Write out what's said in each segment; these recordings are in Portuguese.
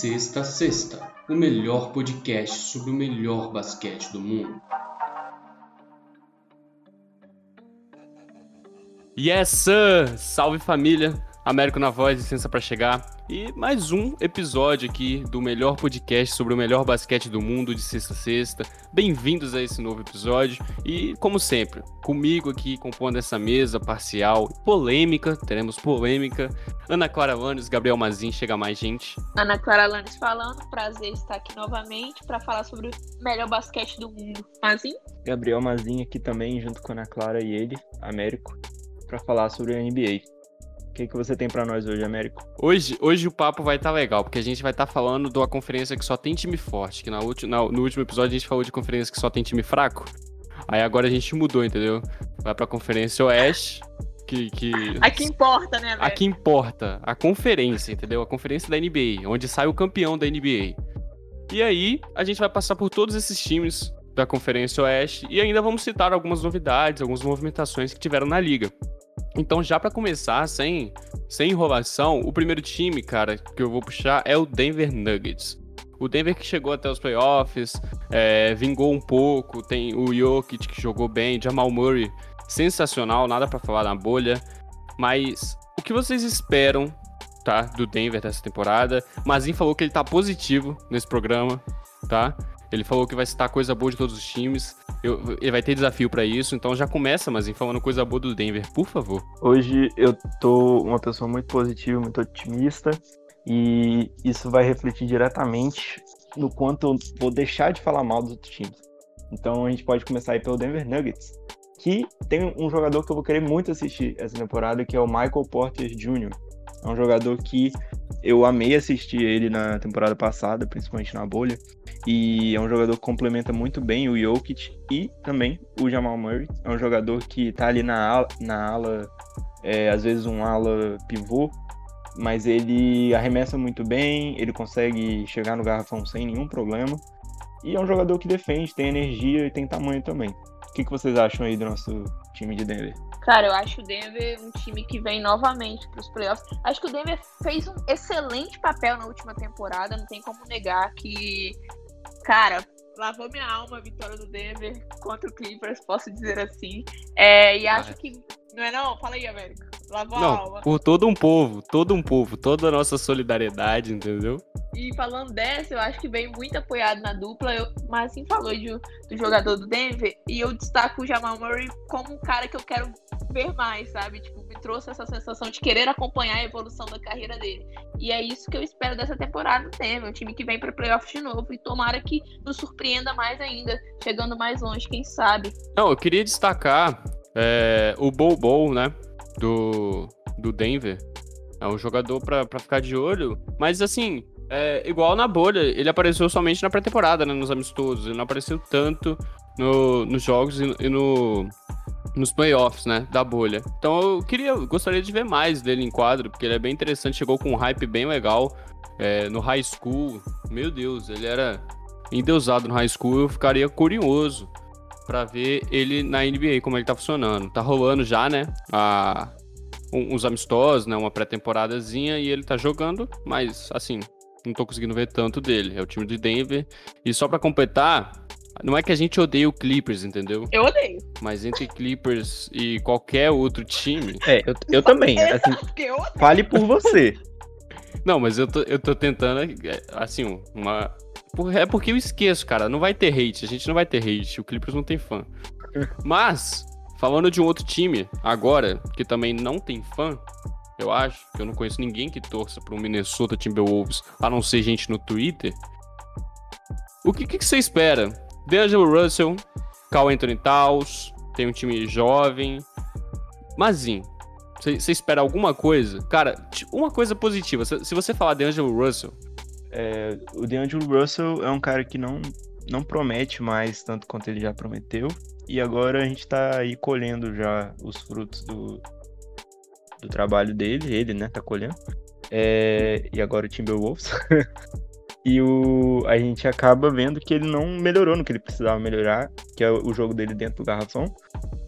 Sexta Sexta, o melhor podcast sobre o melhor basquete do mundo. Yes, sir! Salve família! Américo na voz, licença para chegar. E mais um episódio aqui do melhor podcast sobre o melhor basquete do mundo de sexta a sexta. Bem-vindos a esse novo episódio. E, como sempre, comigo aqui compondo essa mesa parcial, polêmica, teremos polêmica. Ana Clara Lanes, Gabriel Mazin, chega mais gente. Ana Clara Lanes falando, prazer estar aqui novamente para falar sobre o melhor basquete do mundo. Mazin? Gabriel Mazin aqui também, junto com a Ana Clara e ele, Américo, para falar sobre a NBA. O que, que você tem para nós hoje, Américo? Hoje, hoje o papo vai estar tá legal, porque a gente vai estar tá falando de uma conferência que só tem time forte, que na ulti, na, no último episódio a gente falou de conferência que só tem time fraco. Aí agora a gente mudou, entendeu? Vai pra conferência Oeste, que... que... Aqui importa, né, velho? Aqui importa, a conferência, entendeu? A conferência da NBA, onde sai o campeão da NBA. E aí, a gente vai passar por todos esses times da Conferência Oeste e ainda vamos citar algumas novidades, algumas movimentações que tiveram na liga. Então, já para começar, sem, sem enrolação, o primeiro time, cara, que eu vou puxar é o Denver Nuggets. O Denver que chegou até os playoffs, é, vingou um pouco, tem o Jokic que jogou bem, Jamal Murray, sensacional, nada para falar na bolha. Mas o que vocês esperam, tá, do Denver dessa temporada? Mazin falou que ele tá positivo nesse programa, tá? Ele falou que vai citar coisa boa de todos os times. Eu, ele vai ter desafio para isso, então já começa, mas falando coisa boa do Denver, por favor. Hoje eu tô uma pessoa muito positiva, muito otimista, e isso vai refletir diretamente no quanto eu vou deixar de falar mal dos outros times. Então a gente pode começar aí pelo Denver Nuggets, que tem um jogador que eu vou querer muito assistir essa temporada, que é o Michael Porter Jr. É um jogador que eu amei assistir ele na temporada passada, principalmente na bolha. E é um jogador que complementa muito bem o Jokic e também o Jamal Murray. É um jogador que tá ali na ala, na ala é, às vezes um ala pivô, mas ele arremessa muito bem, ele consegue chegar no garrafão sem nenhum problema. E é um jogador que defende, tem energia e tem tamanho também. O que, que vocês acham aí do nosso time de Denver? Cara, eu acho o Denver um time que vem novamente para os playoffs. Acho que o Denver fez um excelente papel na última temporada, não tem como negar que, cara, lavou minha alma a vitória do Denver contra o Clippers, posso dizer assim. É, e acho que. Não é não? Fala aí, América. Lavou não, a alma. Por todo um povo, todo um povo, toda a nossa solidariedade, entendeu? E falando dessa, eu acho que vem muito apoiado na dupla. Eu, mas assim falou de, do jogador do Denver. E eu destaco o Jamal Murray como um cara que eu quero ver mais, sabe? Tipo, me trouxe essa sensação de querer acompanhar a evolução da carreira dele. E é isso que eu espero dessa temporada do Denver. Um time que vem para playoffs de novo. E tomara que nos surpreenda mais ainda, chegando mais longe, quem sabe. Não, eu queria destacar é, o Bobo, né? Do, do Denver. É um jogador para ficar de olho. Mas assim, é, igual na bolha, ele apareceu somente na pré-temporada, né, nos amistosos. Ele não apareceu tanto no, nos jogos e, e, no, nos playoffs, né, da bolha. Então eu queria, gostaria de ver mais dele em quadro, porque ele é bem interessante, chegou com um hype bem legal é, no high school. Meu Deus, ele era endeusado no high school, eu ficaria curioso para ver ele na NBA, como ele tá funcionando. Tá rolando já, né, a, uns amistosos, né, uma pré-temporadazinha, e ele tá jogando, mas assim, não tô conseguindo ver tanto dele. É o time de Denver. E só para completar, não é que a gente odeia o Clippers, entendeu? Eu odeio. Mas entre Clippers e qualquer outro time. É, eu, eu também. Assim, fale por você. Não, mas eu tô, eu tô tentando, assim, uma. É porque eu esqueço, cara. Não vai ter hate. A gente não vai ter hate. O Clippers não tem fã. Mas, falando de um outro time, agora, que também não tem fã, eu acho, que eu não conheço ninguém que torça para o Minnesota Timberwolves, a não ser gente no Twitter. O que, que você espera? D'Angelo Russell, Carl Anthony Towns, tem um time jovem. Mazinho, você espera alguma coisa? Cara, uma coisa positiva. Se você falar D'Angelo Russell, É, o DeAngelo Russell é um cara que não, não promete mais tanto quanto ele já prometeu. E agora a gente tá aí colhendo já os frutos do, do trabalho dele. Ele, né, tá colhendo. É, e agora o Timberwolves. e o, a gente acaba vendo que ele não melhorou no que ele precisava melhorar, que é o jogo dele dentro do garrafão.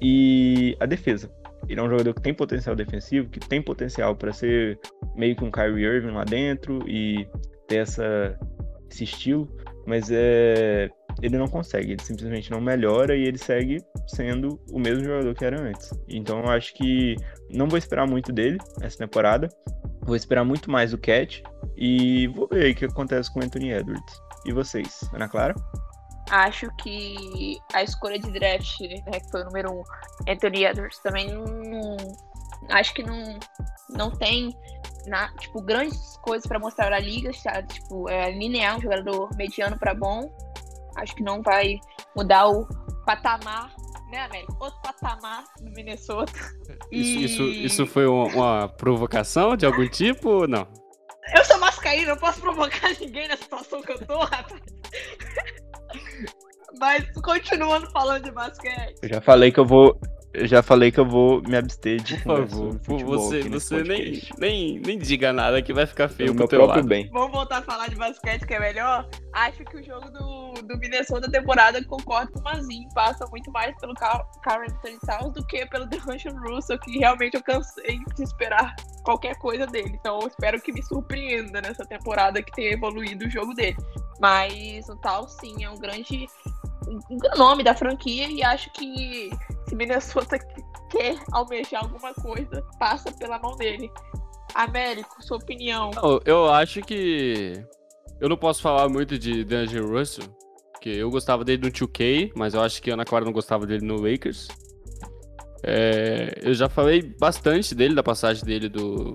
E a defesa. Ele é um jogador que tem potencial defensivo, que tem potencial para ser meio que um Kyrie Irving lá dentro e ter essa, esse estilo, mas é, ele não consegue, ele simplesmente não melhora e ele segue sendo o mesmo jogador que era antes. Então eu acho que não vou esperar muito dele essa temporada, vou esperar muito mais do Cat e vou ver o que acontece com o Anthony Edwards. E vocês, Ana Clara? Acho que a escolha de draft, né, que foi o número um, Anthony Edwards, também não. Acho que não, não tem na, tipo, grandes coisas para mostrar na liga, sabe? Tipo, é linear, um jogador mediano para bom. Acho que não vai mudar o patamar, né, América? Outro patamar do Minnesota. E... Isso, isso, isso foi uma, uma provocação de algum tipo ou não? Eu sou mascaíno, não posso provocar ninguém na situação que eu tô, rapaz. Mas continuando falando de basquete. Eu já falei que eu vou. Eu já falei que eu vou me abster de Por favor, você, você nem, nem, nem diga nada que vai ficar feio pro teu próprio lado. bem. Vamos voltar a falar de basquete que é melhor? Acho que o jogo do, do Minnesota temporada, concordo com o Mazinho, passa muito mais pelo Anthony Towns do que pelo DeAngelo Russell, que realmente eu cansei de esperar qualquer coisa dele. Então eu espero que me surpreenda nessa temporada que tenha evoluído o jogo dele. Mas o tal sim é um grande um nome da franquia e acho que se Minnesota quer almejar alguma coisa, passa pela mão dele. Américo, sua opinião. Eu, eu acho que. Eu não posso falar muito de D'Angelo Russell, porque eu gostava dele no 2K, mas eu acho que a Ana Clara não gostava dele no Lakers. É, eu já falei bastante dele, da passagem dele do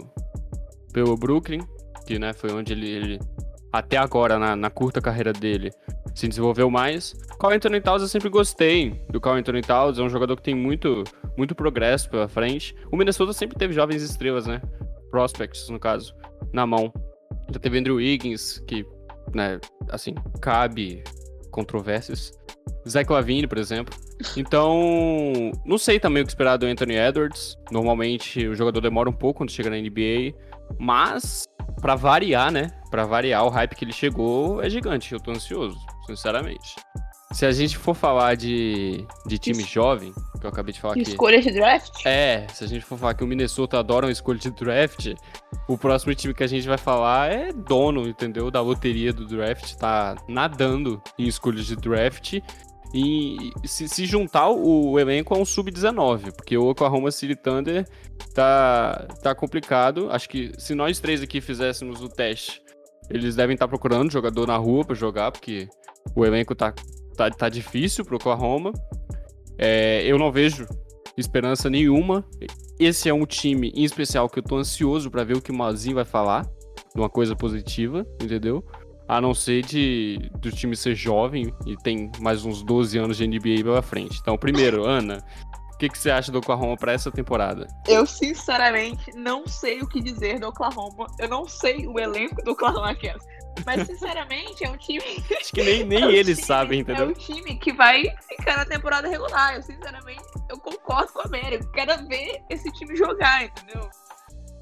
pelo Brooklyn, que né, foi onde ele, ele até agora, na, na curta carreira dele, se desenvolveu mais. Carl Anthony Towns eu sempre gostei do Carl Anthony Towns, é um jogador que tem muito, muito progresso pela frente. O Minnesota sempre teve jovens estrelas, né? Prospects, no caso, na mão. Já teve Andrew Wiggins, que, né, assim, cabe controvérsias. Zach Lavine, por exemplo. Então, não sei também o que esperar do Anthony Edwards. Normalmente o jogador demora um pouco quando chega na NBA, mas para variar, né? Para variar, o hype que ele chegou é gigante. Eu tô ansioso sinceramente. Se a gente for falar de, de time Isso. jovem, que eu acabei de falar aqui. Escolha de draft? É, se a gente for falar que o Minnesota adora uma escolha de draft, o próximo time que a gente vai falar é dono, entendeu? Da loteria do draft, tá nadando em escolhas de draft. E se, se juntar o elenco a um sub-19, porque o Oklahoma City Thunder tá, tá complicado. Acho que se nós três aqui fizéssemos o teste, eles devem estar tá procurando jogador na rua para jogar, porque o elenco tá, tá, tá difícil pro Oklahoma. É, eu não vejo esperança nenhuma. Esse é um time em especial que eu tô ansioso para ver o que o Mazinho vai falar. De uma coisa positiva, entendeu? A não ser de do time ser jovem e tem mais uns 12 anos de NBA pela frente. Então, primeiro, Ana, o que, que você acha do Oklahoma para essa temporada? Eu, sinceramente, não sei o que dizer do Oklahoma. Eu não sei o elenco do Oklahoma Cavs. Mas, sinceramente, é um time. Acho que nem, nem é eles time, sabem, entendeu? É um time que vai ficar na temporada regular. Eu, sinceramente, eu concordo com a América. Eu quero ver esse time jogar, entendeu?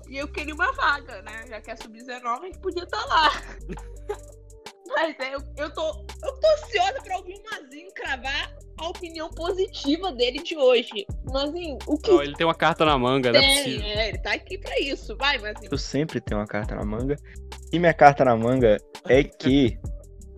E eu queria uma vaga, né? Já que é sub-19, a gente podia estar tá lá. Mas é, eu, eu, tô, eu tô ansiosa pra ouvir o Mazinho cravar a opinião positiva dele de hoje. Mazinho, o que. Não, ele tem uma carta na manga, né? É, ele tá aqui pra isso. Vai, Mazinho. Eu sempre tenho uma carta na manga. E minha carta na manga é que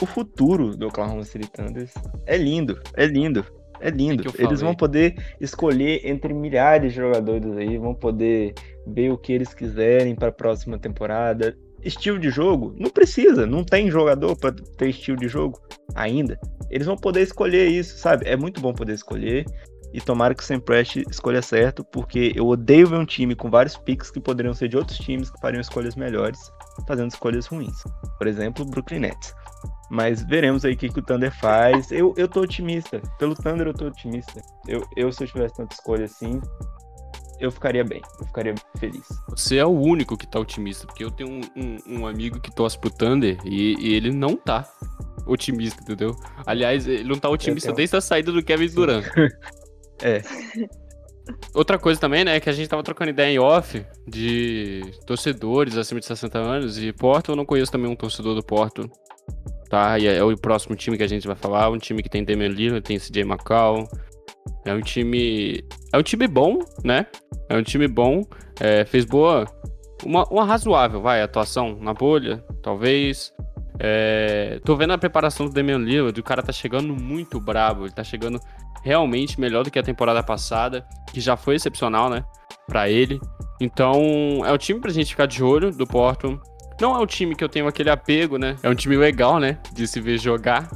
o futuro do Oklahoma City Thunder é lindo, é lindo. É lindo. É eles vão poder escolher entre milhares de jogadores aí, vão poder ver o que eles quiserem para a próxima temporada. Estilo de jogo? Não precisa, não tem jogador para ter estilo de jogo ainda. Eles vão poder escolher isso, sabe? É muito bom poder escolher. E tomara que o Sam escolha certo, porque eu odeio ver um time com vários picks que poderiam ser de outros times que fariam escolhas melhores, fazendo escolhas ruins. Por exemplo, o Brooklyn Nets. Mas veremos aí o que, que o Thunder faz. Eu, eu tô otimista. Pelo Thunder eu tô otimista. Eu, eu se eu tivesse tanta escolha assim, eu ficaria bem, eu ficaria feliz. Você é o único que tá otimista, porque eu tenho um, um, um amigo que torce pro Thunder e, e, ele não tá otimista, entendeu? Aliás, ele não tá otimista tenho... desde a saída do Kevin Durant. é. Outra coisa também, né, que a gente tava trocando ideia em off de torcedores acima de 60 anos e Porto, eu não conheço também um torcedor do Porto, tá? E é o próximo time que a gente vai falar, um time que tem Damian Lillard, tem CJ McCall, é um time. É um time bom, né? É um time bom. É, fez boa. Uma, uma razoável, vai, atuação na bolha, talvez. É, tô vendo a preparação do Damian Lillard, o cara tá chegando muito brabo, ele tá chegando realmente melhor do que a temporada passada, que já foi excepcional, né, para ele. Então, é o time pra gente ficar de olho do Porto. Não é um time que eu tenho aquele apego, né? É um time legal, né, de se ver jogar.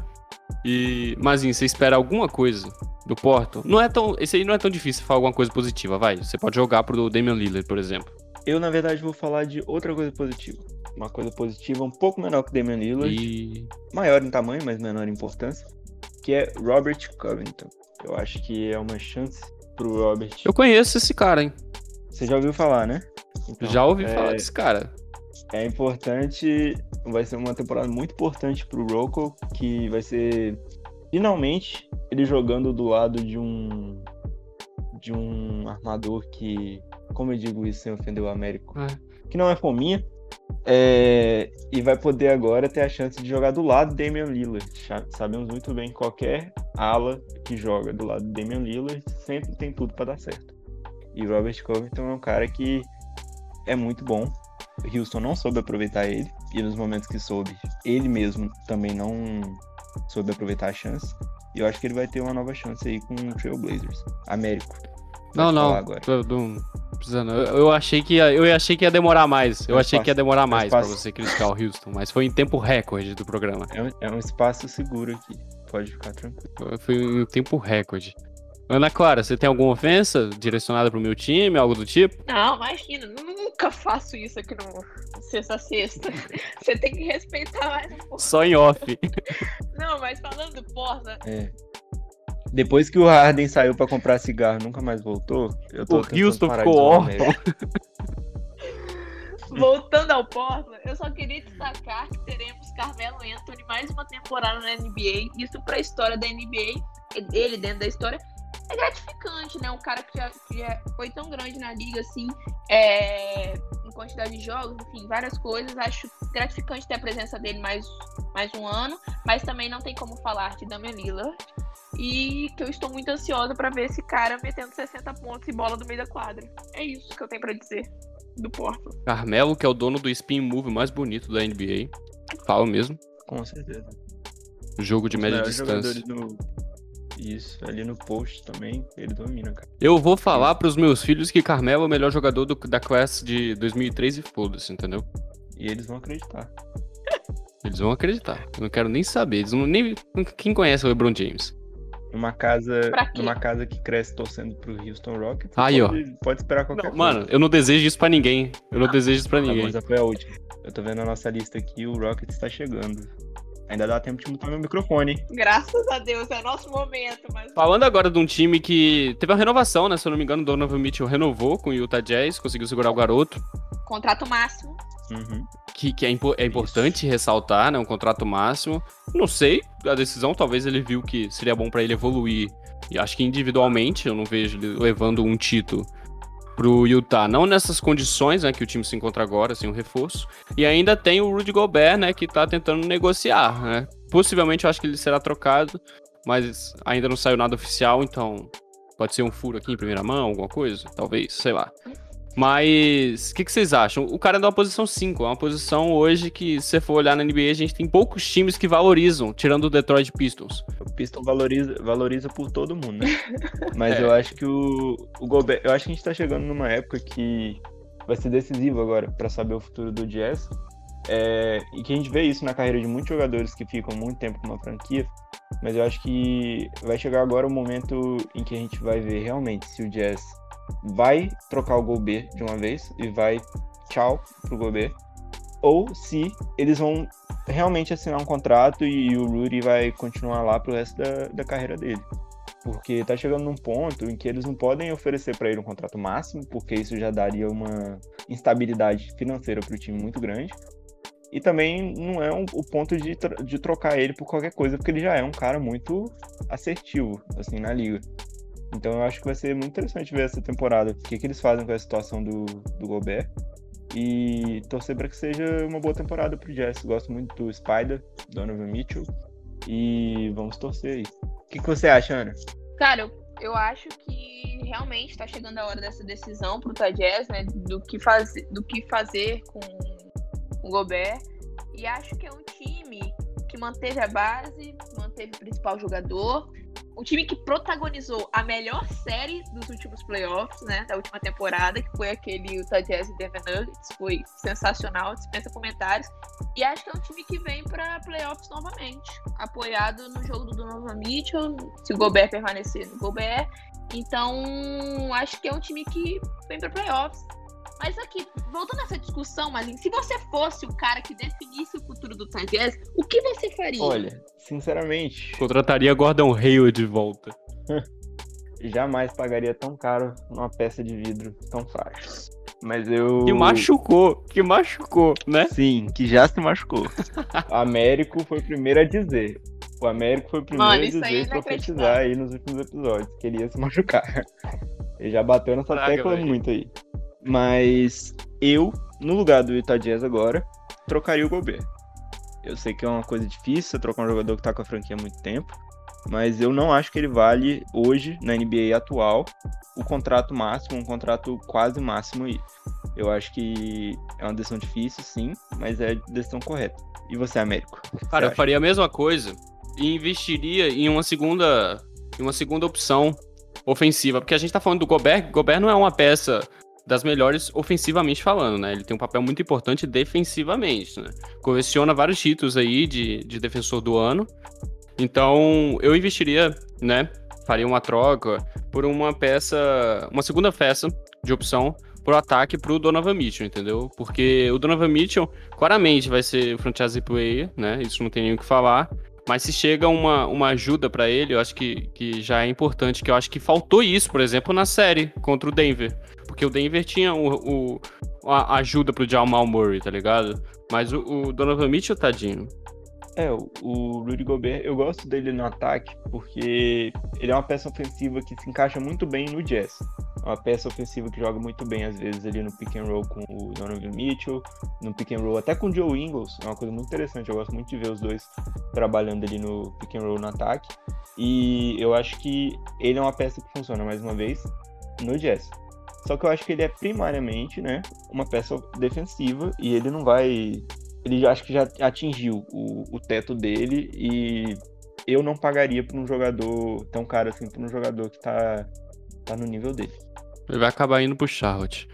E, mas, assim, você espera alguma coisa do Porto, não é tão. Esse aí não é tão difícil falar alguma coisa positiva, vai. Você pode jogar pro Damian Lillard, por exemplo. Eu, na verdade, vou falar de outra coisa positiva. Uma coisa positiva um pouco menor que o Damian Lillard. E... Maior em tamanho, mas menor em importância. Que é Robert Covington. Eu acho que é uma chance pro Robert. Eu conheço esse cara, hein? Você já ouviu falar, né? Então, já ouvi é... falar desse cara. É importante. Vai ser uma temporada muito importante pro Rocco, que vai ser finalmente ele jogando do lado de um de um armador que, como eu digo isso sem ofender o Américo, é. que não é fominha, é, e vai poder agora ter a chance de jogar do lado de Damian Lillard. Sabemos muito bem que qualquer ala que joga do lado de Damian Lillard sempre tem tudo para dar certo. E Robert Covington é um cara que é muito bom. Houston não soube aproveitar ele, e nos momentos que soube, ele mesmo também não soube aproveitar a chance. E eu acho que ele vai ter uma nova chance aí com o Trailblazers. Américo. Não, não. Não precisando. Eu, eu, achei que ia, eu achei que ia demorar mais. Eu achei que ia demorar mais para você criticar o Houston, mas foi em tempo recorde do programa. É um, é um espaço seguro aqui. Pode ficar tranquilo. Foi em tempo recorde. Ana Clara, você tem alguma ofensa direcionada pro meu time, algo do tipo? Não, imagina, nunca faço isso aqui no Sexta Sexta. Você tem que respeitar mais um pouco. Só em off. Não, mas falando do Porta. É. Depois que o Harden saiu para comprar cigarro, nunca mais voltou. Eu tô o Houston ficou órfão. Voltando ao Portland, eu só queria destacar que teremos Carmelo Anthony mais uma temporada na NBA. Isso para a história da NBA, ele dentro da história, é gratificante, né? Um cara que já, que já foi tão grande na liga, assim, é, em quantidade de jogos, enfim, várias coisas. Acho gratificante ter a presença dele mais, mais um ano, mas também não tem como falar de Damian Lillard. E que eu estou muito ansiosa para ver esse cara metendo 60 pontos e bola do meio da quadra. É isso que eu tenho para dizer do Porto. Carmelo, que é o dono do spin move mais bonito da NBA. Fala mesmo. Com certeza. Jogo de Os média distância. Do isso, ali no post também, ele domina, cara. Eu vou falar pros meus filhos que Carmelo é o melhor jogador do, da classe de 2003 e foda-se, entendeu? E eles vão acreditar. Eles vão acreditar. Eu não quero nem saber. Eles não, nem, quem conhece o LeBron James? Numa casa, numa casa que cresce torcendo pro Houston Rockets. Aí, pode, ó. Pode esperar qualquer não, coisa. Mano, eu não desejo isso pra ninguém. Eu não desejo isso pra tá ninguém. Mas foi a última. Eu tô vendo a nossa lista aqui, o Rockets tá chegando. Ainda dá tempo de mutar meu microfone. Graças a Deus, é nosso momento. Mas... Falando agora de um time que teve uma renovação, né? Se eu não me engano, o Donovan Mitchell renovou com o Utah Jazz, conseguiu segurar o garoto. Contrato máximo. Uhum. Que, que é, impo é importante Isso. ressaltar, né? Um contrato máximo. Não sei a decisão, talvez ele viu que seria bom para ele evoluir. E acho que individualmente, eu não vejo ele levando um título pro Utah, não nessas condições, né, que o time se encontra agora, assim, um reforço. E ainda tem o Rudy Gobert, né, que tá tentando negociar, né? Possivelmente eu acho que ele será trocado, mas ainda não saiu nada oficial, então pode ser um furo aqui em primeira mão, alguma coisa, talvez, sei lá. Mas o que, que, vocês acham? O cara é uma posição 5, é uma posição hoje que, se você for olhar na NBA, a gente tem poucos times que valorizam, tirando o Detroit Pistons. O Pistons valoriza, valoriza por todo mundo, né? Mas é. eu acho que o, o Gobert. Eu acho que a gente tá chegando numa época que vai ser decisivo agora para saber o futuro do Jazz. É, e que a gente vê isso na carreira de muitos jogadores que ficam muito tempo com uma franquia. Mas eu acho que vai chegar agora o momento em que a gente vai ver realmente se o Jazz vai trocar o Gobert de uma vez e vai tchau pro Gobert, ou se eles vão realmente assinar um contrato e o Rudy vai continuar lá pro resto da, da carreira dele. Porque tá chegando num ponto em que eles não podem oferecer para ele um contrato máximo, porque isso já daria uma instabilidade financeira para o time muito grande. E também não é um, o ponto de, de trocar ele por qualquer coisa, porque ele já é um cara muito assertivo, assim, na liga. Então eu acho que vai ser muito interessante ver essa temporada, o que, que eles fazem com a situação do, do Gobert. E torcer para que seja uma boa temporada pro Jazz. Gosto muito do Spider, Donovan Mitchell. E vamos torcer aí. O que, que você acha, Ana? Cara, eu, acho que realmente está chegando a hora dessa decisão pro Jazz, né? Do que, faz, do que fazer com o Gobert. E acho que é um time que manteve a base, manteve o principal jogador, um time que protagonizou a melhor série dos últimos playoffs, né, da última temporada, que foi aquele Utah Jazz e Denver Nuggets, foi sensacional, dispensa comentários. E acho que é um time que vem para playoffs novamente, apoiado no jogo do Donovan Mitchell, se o Gobert permanecer no Gobert. Então, acho que é um time que vem para playoffs. Mas aqui, voltando a essa discussão, Malin, se você fosse o cara que definisse o futuro do Jazz, o que você faria? Olha, sinceramente. Contrataria Gordon Hayward de volta. Jamais pagaria tão caro numa peça de vidro tão frágil. Mas eu. Que machucou, que machucou, né? Sim, que já se machucou. o Américo foi o primeiro a dizer. O Américo foi o primeiro Mano, a dizer, é profetizar aí nos últimos episódios, que ele ia se machucar. Ele já bateu nessa Praga, tecla véio. muito aí. Mas eu, no lugar do Utah Jazz agora, trocaria o Gobert. Eu sei que é uma coisa difícil trocar um jogador que tá com a franquia há muito tempo, mas eu não acho que ele vale hoje, na NBA atual, o contrato máximo, um contrato quase máximo aí. Eu acho que é uma decisão difícil, sim, mas é a decisão correta. E você, Américo? Cara, eu faria a mesma coisa e investiria em uma segunda, em uma segunda opção ofensiva, porque a gente tá falando do Gobert, Gobert não é uma peça das melhores ofensivamente falando, né? Ele tem um papel muito importante defensivamente, né? Coleciona vários títulos aí de, de defensor do ano. Então, eu investiria, né? Faria uma troca por uma peça, uma segunda peça de opção pro ataque pro Donovan Mitchell, entendeu? Porque o Donovan Mitchell claramente vai ser franchise player, né? Isso não tem nem o que falar. Mas se chega uma, uma ajuda para ele, eu acho que, que já é importante, que eu acho que faltou isso, por exemplo, na série contra o Denver. Porque o Denver tinha o, o a ajuda pro Jamal Murray, tá ligado? Mas o, o Donovan Mitchell, tadinho. É, o Rudy Gobert, eu gosto dele no ataque porque ele é uma peça ofensiva que se encaixa muito bem no Jazz. É uma peça ofensiva que joga muito bem, às vezes, ali no pick and roll com o Donovan Mitchell, no pick and roll até com o Joe Ingles, é uma coisa muito interessante. Eu gosto muito de ver os dois trabalhando ali no pick and roll no ataque. E eu acho que ele é uma peça que funciona, mais uma vez, no Jazz. Só que eu acho que ele é primariamente, né, uma peça defensiva e ele não vai. Ele acho que já atingiu o, o teto dele e eu não pagaria por um jogador tão caro assim, por um jogador que tá, tá no nível dele. Ele vai acabar indo pro Charlotte.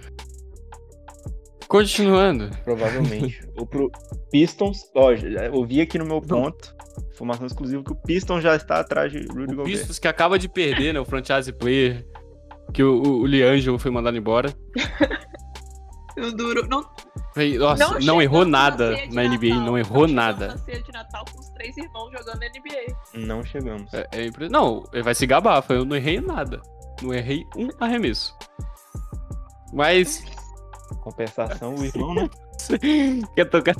Continuando. Provavelmente. Ou pro Pistons. Ó, eu vi aqui no meu ponto. Informação exclusiva que o Pistons já está atrás de Rudy o Gobert. Pistons que acaba de perder, né? O franchise player que o, o, o Liangelo foi mandado embora. o duro. Não, Nossa, não, não errou nada na, na NBA, Natal, não errou não nada. Na ceia de Natal com os três irmãos jogando na NBA. Não chegamos. É, é impre... Não, ele vai se gabar, eu não errei nada. Não errei um arremesso. Mas. Compensação, o irmão, né? Quer tocar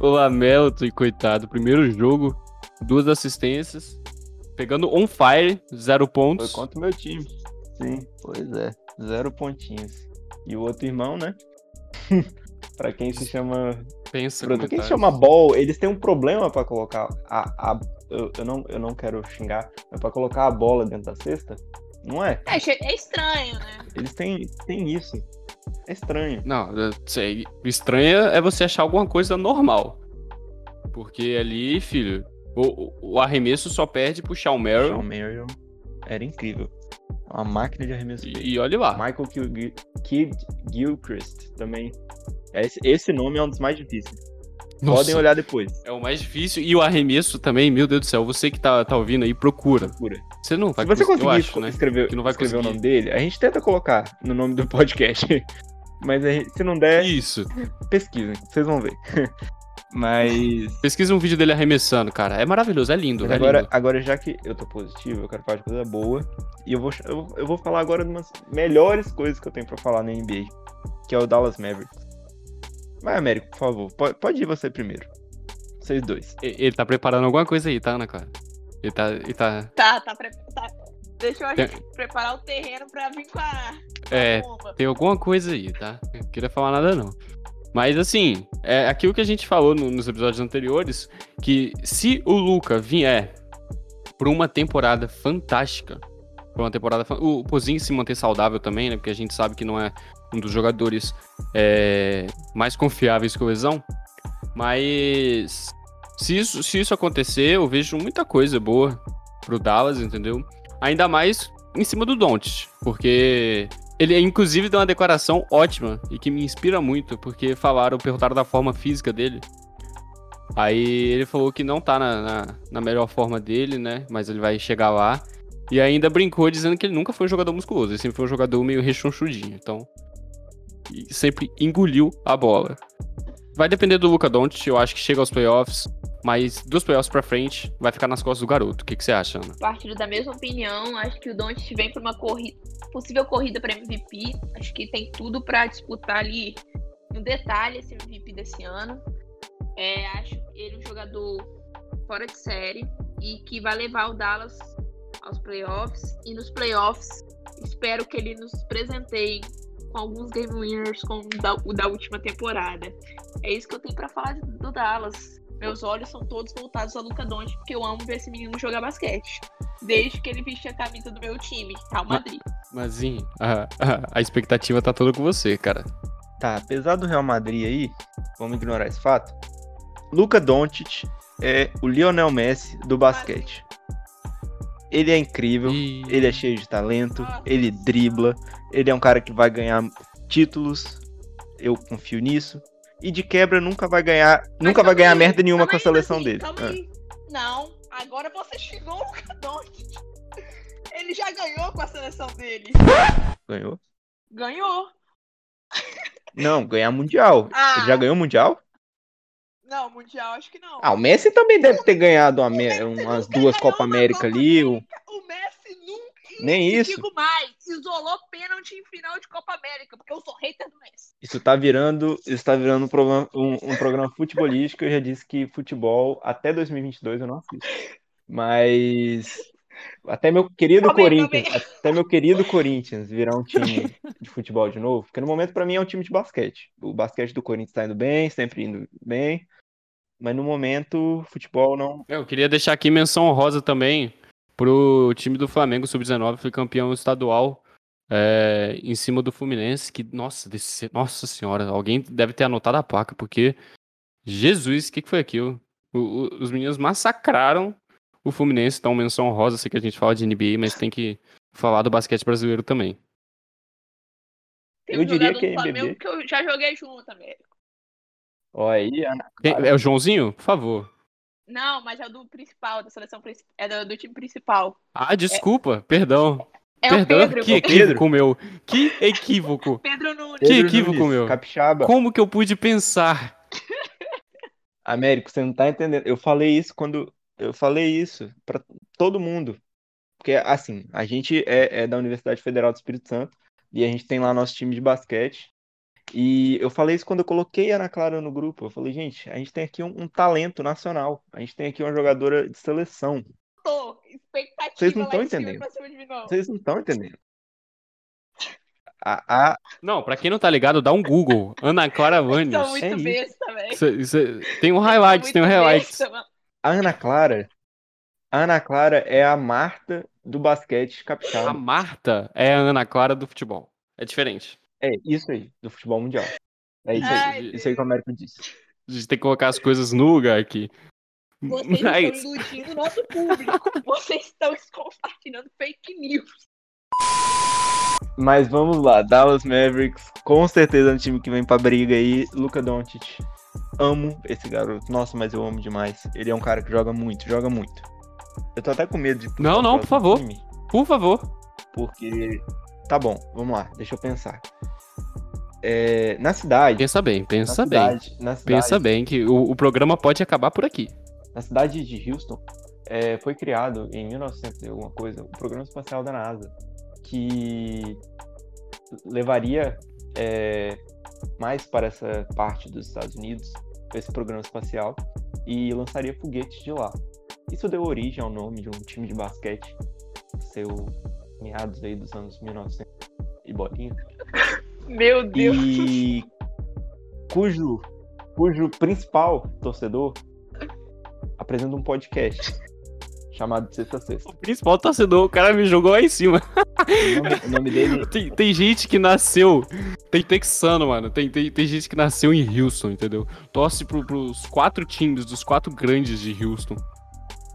o Lamelo, coitado. Primeiro jogo, duas assistências. Pegando on fire, zero pontos. Foi contra o meu time. Sim, pois é. Zero pontinhos. E o outro irmão, né? pra quem se chama. Pensa Pra quem se chama Ball, eles têm um problema pra colocar a. a eu, eu, não, eu não quero xingar, mas pra colocar a bola dentro da cesta, não é? É, é estranho, né? Eles têm, têm isso. É estranho. Não, sei, estranho é você achar alguma coisa normal. Porque ali, filho, o, o arremesso só perde pro Shawn Merrill. Shawn Merrill era incrível. Uma máquina de arremesso. E, e olha lá. Michael Kidd Gil Gilchrist também. Esse, esse nome é um dos mais difíceis. Nossa, Podem olhar depois. É o mais difícil. E o arremesso também, meu Deus do céu. Você que tá, tá ouvindo aí, procura. Procura. Você não vai Se você conseguir acho, né? escrever, que não vai escrever o nome dele, a gente tenta colocar no nome do podcast. Mas gente, se não der, Isso. pesquisem, vocês vão ver. Mas. Pesquisa um vídeo dele arremessando, cara. É maravilhoso, é lindo. É agora, lindo. agora, já que eu tô positivo, eu quero falar de coisa boa. E eu vou, eu, eu vou falar agora de umas melhores coisas que eu tenho pra falar na NBA. Que é o Dallas Mavericks. Vai, Américo, por favor. Pode, pode ir você primeiro. Vocês dois. Ele tá preparando alguma coisa aí, tá, Ana Clara? Ele tá. Ele tá. Tá, tá, pre- tá. Deixa eu Tem- preparar o terreno pra vir com a, É. Tem alguma coisa aí, tá? Eu não queria falar nada, não. Mas assim, é aquilo que a gente falou no- nos episódios anteriores, que se o Luca vier por uma temporada fantástica, por uma temporada o Pozinho se manter saudável também, né? Porque a gente sabe que não é um dos jogadores é, mais confiáveis com lesão. Mas se isso, se isso acontecer, eu vejo muita coisa boa pro Dallas, entendeu? Ainda mais em cima do Doncic, porque ele inclusive deu uma declaração ótima e que me inspira muito, porque falaram, perguntaram da forma física dele. Aí ele falou que não tá na, na, na melhor forma dele, né? Mas ele vai chegar lá. E ainda brincou dizendo que ele nunca foi um jogador musculoso, ele sempre foi um jogador meio rechonchudinho. Então, sempre engoliu a bola. Vai depender do Luca Doncic, eu acho que chega aos playoffs, mas dos playoffs pra frente vai ficar nas costas do garoto. O que, que você acha, Ana? Partilho da mesma opinião. Acho que o Doncic vem para uma corrida, possível corrida para MVP. Acho que tem tudo para disputar ali no detalhe esse MVP desse ano. É, acho ele um jogador fora de série e que vai levar o Dallas aos playoffs. E nos playoffs, espero que ele nos presenteie com alguns game winners como o da, o da última temporada. É isso que eu tenho para falar do Dallas. Meus olhos são todos voltados a Luca Doncic, porque eu amo ver esse menino jogar basquete. Desde que ele vestia a camisa do meu time, Real Madrid. Mas, sim, a, a, a expectativa tá toda com você, cara. Tá, apesar do Real Madrid aí, vamos ignorar esse fato. Luca Doncic é o Lionel Messi do basquete. Ele é incrível, E... ele é cheio de talento, ele dribla, ele é um cara que vai ganhar títulos. Eu confio nisso. E de quebra nunca vai ganhar, Mas nunca vai ganhar aí, merda nenhuma com a seleção dele. Calma Ah. Não, agora você xingou o Doncic. Ele já ganhou com a seleção dele. Ganhou? Ganhou. Não, ganhar mundial. Ah. Ele já ganhou mundial? Não, Mundial acho que não. Ah, o Messi também deve ter ganhado uma umas duas Copa América ali. América. Nunca. Nem e isso. digo mais, isolou pênalti em final de Copa América, porque eu sou hater do Messi. Isso tá virando, isso tá virando um programa, um, um programa futebolístico. Eu já disse que futebol até 2022 eu não assisto. Mas até meu querido aí, Corinthians, até meu querido Corinthians virar um time de futebol de novo, porque no momento pra mim é um time de basquete. O basquete do Corinthians tá indo bem, sempre indo bem. Mas no momento, futebol não. Eu queria deixar aqui menção honrosa também pro time do Flamengo Sub-19, foi campeão estadual é, em cima do Fluminense, que, nossa, desse- nossa senhora, alguém deve ter anotado a placa, porque, Jesus, o que, que foi aquilo? O- o- os meninos massacraram o Fluminense, então menção honrosa, sei que a gente fala de NBA, mas tem que falar do basquete brasileiro também. Tem Eu um diria jogador que é do Flamengo que eu já joguei junto também. Ó, aí, Ana. Quem- é o Joãozinho? Por favor. Não, mas é o do principal, da seleção principal. É do, do time principal. Ah, desculpa, perdão. É perdão, o Pedro. que equívoco meu. Que equívoco. Pedro Nunes. Que Pedro equívoco, Nunes, meu. Capixaba. Como que eu pude pensar? Américo, você não tá entendendo. Eu falei isso quando. Eu falei isso pra todo mundo. Porque, assim, a gente é, é da Universidade Federal do Espírito Santo e a gente tem lá nosso time de basquete. E eu falei isso quando eu coloquei a Ana Clara no grupo. Eu falei, gente, a gente tem aqui um, um talento nacional. A gente tem aqui uma jogadora de seleção. Tô. Expectativa Vocês não lá tão em cima entendendo. mim, não. Vocês não estão entendendo. A, a, Não, pra quem não tá ligado, dá um Google. Ana Clara Vannes. muito É besta, velho. Tem um highlights, tem um highlights. a Ana Clara. A Ana Clara é a Marta do basquete A capixaba. Marta é a Ana Clara do futebol. É diferente. É isso aí, do futebol mundial. É isso aí. Ai, Isso aí que o Américo disse. A gente tem que colocar as coisas no lugar aqui. Vocês Mas- estão iludindo o nosso público. Vocês estão compartilhando fake news. Mas vamos lá, Dallas Mavericks, com certeza é um time que vem pra briga aí. Luca Doncic, amo esse garoto. Nossa, mas eu amo demais. Ele é um cara que joga muito, joga muito. Eu tô até com medo de. Não, não, por favor. time, Por favor. porque. Tá bom, vamos lá, deixa eu pensar. É, na cidade. Pensa bem, pensa bem. cidade, cidade, Pensa bem que o, o programa pode acabar por aqui. na cidade de Houston, é, foi criado em 1900 e alguma coisa o programa espacial da NASA, que levaria é, mais para essa parte dos Estados Unidos, esse programa espacial, e lançaria foguetes de lá. Isso deu origem ao nome de um time de basquete, seu meados aí dos anos 1900 e bolinha. Meu Deus. E cujo, cujo principal torcedor apresenta um podcast chamado Sexta Sexta. O principal torcedor, o cara me jogou aí em cima. O nome, o nome dele Tem, tem gente que nasceu. Tem texano, mano. Tem, tem, tem gente que nasceu em Houston, entendeu? Torce pro, pros quatro times, dos quatro grandes de Houston.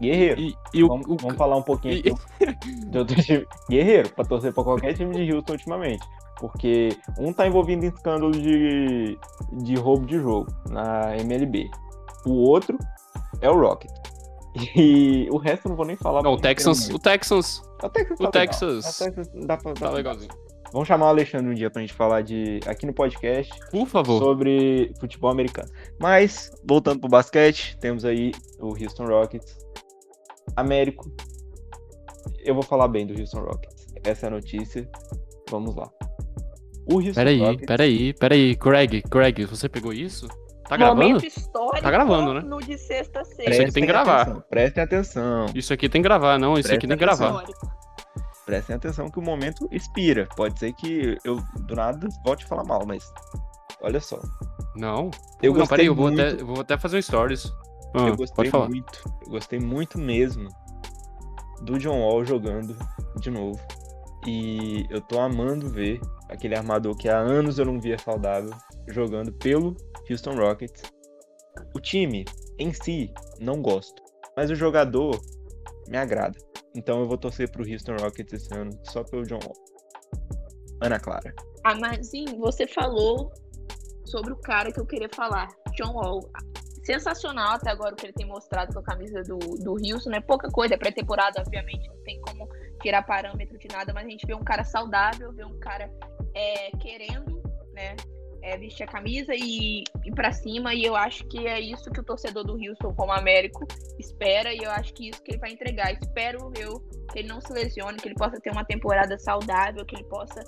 Guerreiro. E, e o, vamos, o- vamos falar um pouquinho e- aqui de outro time. Guerreiro, pra torcer pra qualquer time de Houston ultimamente. Porque um tá envolvido em escândalo de, de roubo de jogo na MLB. O outro é o Rocket. E o resto eu não vou nem falar. Não, o Texans. não- O Texans O Texas. o tá. Texas- O Texas dá pra, dá tá legalzinho. Vamos chamar o Alexandre um dia pra gente falar de aqui no podcast Por favor. sobre futebol americano. Mas, voltando pro basquete, temos aí o Houston Rockets. Américo. Eu vou falar bem do Houston Rockets. Essa é a notícia. Vamos lá. O Houston Peraí, Rockets. peraí, peraí. Greg, Greg, você pegou isso? Tá gravando? Momento histórico Tá gravando, né? no de sexta a Isso aqui tem que gravar. atenção, prestem atenção. Isso aqui tem que gravar, não. Isso aqui Presta tem que gravar. Prestem atenção que o momento expira. Pode ser que eu, do nada, volte a falar mal, mas. Olha só. Não. Eu não, gostei peraí, eu vou, muito. até, eu vou até fazer um stories. Ah, eu gostei pode falar. muito. Eu gostei muito mesmo do John Wall jogando de novo. E eu tô amando ver aquele armador que há anos eu não via saudável jogando pelo Houston Rockets. O time em si não gosto, mas o jogador me agrada. Então eu vou torcer pro Houston Rockets esse ano só pelo John Wall. Ana Clara. Ah, mas sim, você falou sobre o cara que eu queria falar, John Wall. Sensacional até agora o que ele tem mostrado com a camisa do, do Houston, né? Pouca coisa, é pré-temporada, obviamente, não tem como tirar parâmetro de nada, mas a gente vê um cara saudável, vê um cara é, querendo, né? é, vestir a camisa e ir pra cima, e eu acho que é isso que o torcedor do Houston, como Américo, espera, e eu acho que isso que ele vai entregar. Espero eu que ele não se lesione, que ele possa ter uma temporada saudável, que ele possa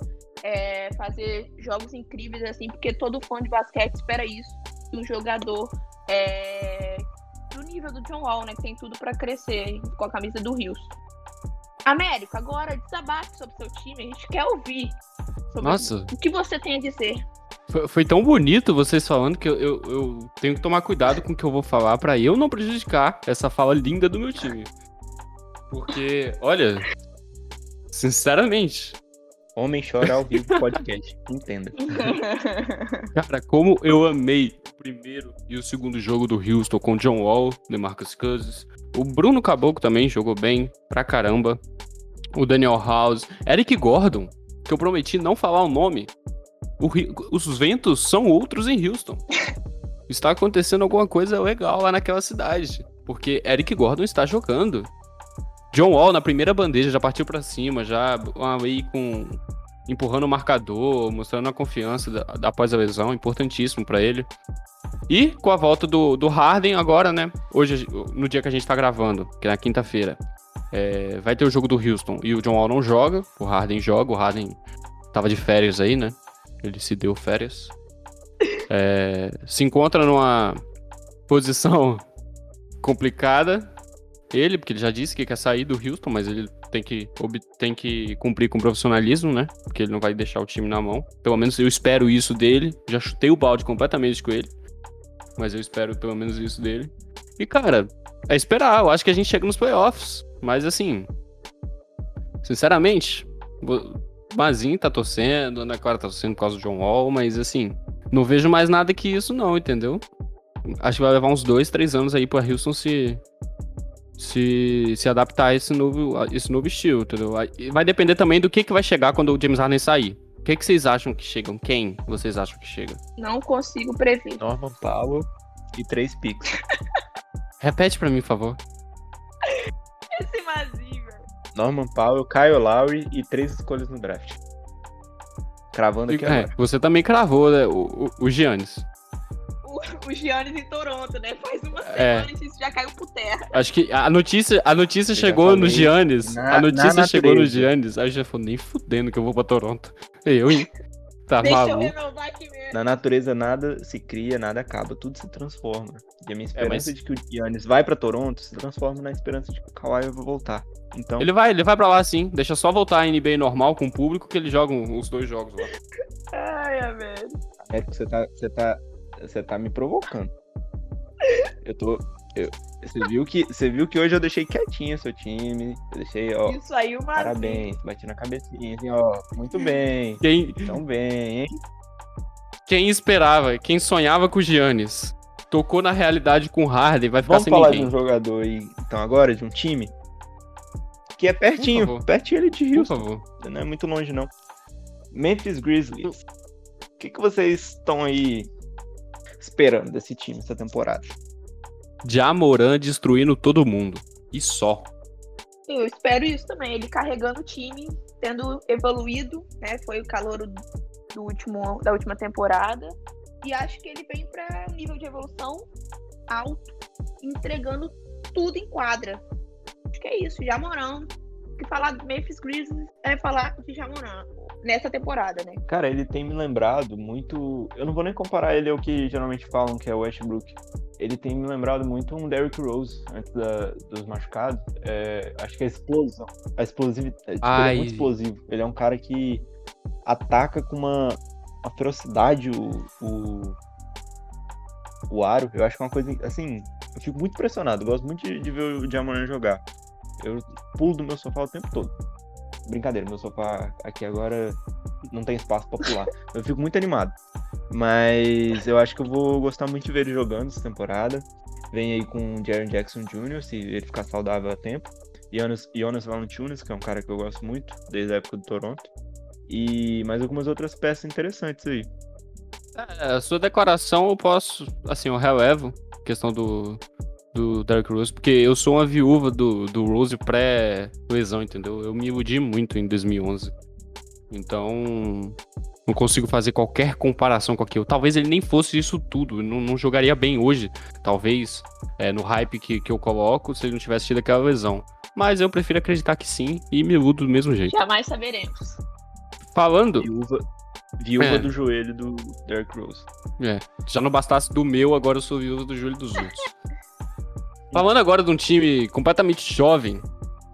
é, fazer jogos incríveis, assim, porque todo fã de basquete espera isso de um jogador é, do nível do John Wall, né? Que tem tudo pra crescer com a camisa do Houston. Américo, agora desabafe sobre seu time, a gente quer ouvir sobre Nossa. o que você tem a dizer. Foi, foi tão bonito vocês falando que eu, eu, eu tenho que tomar cuidado com o que eu vou falar pra eu não prejudicar essa fala linda do meu time. Porque, olha, sinceramente, Homem chora ao vivo podcast. Entenda. cara, como eu amei o primeiro e o segundo jogo do Houston com John Wall, DeMarcus Cousins. O Bruno Caboclo também jogou bem pra caramba. O Daniel House, Eric Gordon, que eu prometi não falar o nome. O os ventos são outros em Houston. Está acontecendo alguma coisa legal lá naquela cidade. Porque Eric Gordon está jogando. John Wall na primeira bandeja já partiu pra cima, já aí com empurrando o marcador, mostrando a confiança da, após a lesão, importantíssimo pra ele. E com a volta do, do Harden agora, né? Hoje, no dia que a gente tá gravando, que é na quinta-feira, é, vai ter o jogo do Houston e o John Wall não joga, o Harden joga, o Harden tava de férias aí, né? Ele se deu férias. É, se encontra numa posição complicada. Ele, porque ele já disse que quer sair do Houston, mas ele tem que, tem que cumprir com profissionalismo, né? Porque ele não vai deixar o time na mão. Pelo menos eu espero isso dele. Já chutei o balde completamente com ele. Mas eu espero pelo menos isso dele. E, cara, é esperar. Eu acho que a gente chega nos playoffs. Mas, assim. Sinceramente, o Mazinho tá torcendo, né? Claro, tá torcendo por causa do John Wall, mas, assim. Não vejo mais nada que isso, não, entendeu? Acho que vai levar uns dois, três anos aí pra Houston se. Se, se adaptar a esse novo, a esse novo estilo, entendeu? Vai depender também do que, que vai chegar quando o James Harden sair. O que, que vocês acham que chegam? Quem vocês acham que chega? Não consigo prever. Norman Powell e três picks. Repete pra mim, por favor. Esse Mazinho, velho. Norman Powell, Kyle Lowry e três escolhas no draft. Cravando aqui É, agora. você também cravou né, o, o, o Giannis. O, Giannis em Toronto, né? Faz uma É. semana e isso já caiu por terra. Acho que a notícia, a notícia Eu chegou no Giannis. na- a notícia na chegou no. Giannis. Aí já falou, nem fudendo que eu vou pra Toronto. Eu, hein? Tá Deixa eu maluco. renovar aqui mesmo. Na natureza nada se cria, nada acaba, tudo se transforma. E a minha esperança mas- de que o Giannis vai pra Toronto se transforma na esperança de que o Kawhi vai voltar. Então, Ele vai, ele vai pra lá sim. Deixa só voltar a NBA normal com o público que eles jogam os dois jogos lá. Ai, é velho. Érico, você tá, você tá, você tá me provocando. Eu tô, eu- você viu que, você viu que hoje eu deixei quietinho seu time, eu deixei, ó, Isso aí, uma. parabéns, bati na cabecinha, assim, ó, muito bem, Quem, tão bem, hein? quem esperava, quem sonhava com o Giannis, tocou na realidade com o Harden, vai ficar Vamos sem falar ninguém. de um jogador aí, então agora, de um time que é pertinho, pertinho ali de Por Houston. favor. não é muito longe não. Memphis Grizzlies. O que, que vocês estão aí esperando desse time essa temporada? Jamoran destruindo todo mundo. E só. Eu espero isso também. Ele carregando o time, tendo evoluído, né? Foi o calor do último, da última temporada. E acho que ele vem para um nível de evolução alto, entregando tudo em quadra. Acho que é isso, Jamoran. Que falar de Memphis Grizzlies é falar de Jamoran nessa temporada, né? Cara, ele tem me lembrado muito. Eu não vou nem comparar ele ao que geralmente falam que é o Westbrook. Ele tem me lembrado muito um Derrick Rose antes da- dos machucados. É, acho que a explosão, a explosividade. Tipo, ele é muito explosivo. Ele é um cara que ataca com uma, uma ferocidade o, o, o aro. Eu acho que é uma coisa assim. Eu fico muito impressionado. Eu gosto muito de, de ver o Jamoran jogar. Eu pulo do meu sofá o tempo todo. Brincadeira, meu sofá aqui agora não tem espaço pra pular. Eu fico muito animado. Mas eu acho que eu vou gostar muito de ver ele jogando essa temporada. Vem aí com o Jaren Jackson Jr., se ele ficar saudável a tempo. Jonas, Jonas Valanciunas, que é um cara que eu gosto muito, desde a época do Toronto. E mais algumas outras peças interessantes aí. É, a sua declaração eu posso, assim, eu relevo, questão do, do Derrick Rose, porque eu sou uma viúva do, do Rose pré-lesão, entendeu? Eu me iludi muito em 2011. Então, não consigo fazer qualquer comparação com aquilo. Talvez ele nem fosse isso tudo, não, não jogaria bem hoje. Talvez, é, no hype que, que eu coloco, se ele não tivesse tido aquela lesão. Mas eu prefiro acreditar que sim e me iludo do mesmo jeito. Jamais saberemos. Falando, Viúva, viúva É. do joelho do Derrick Rose. É, já não bastasse do meu, agora eu sou viúva do joelho dos outros. Falando agora de um time completamente jovem,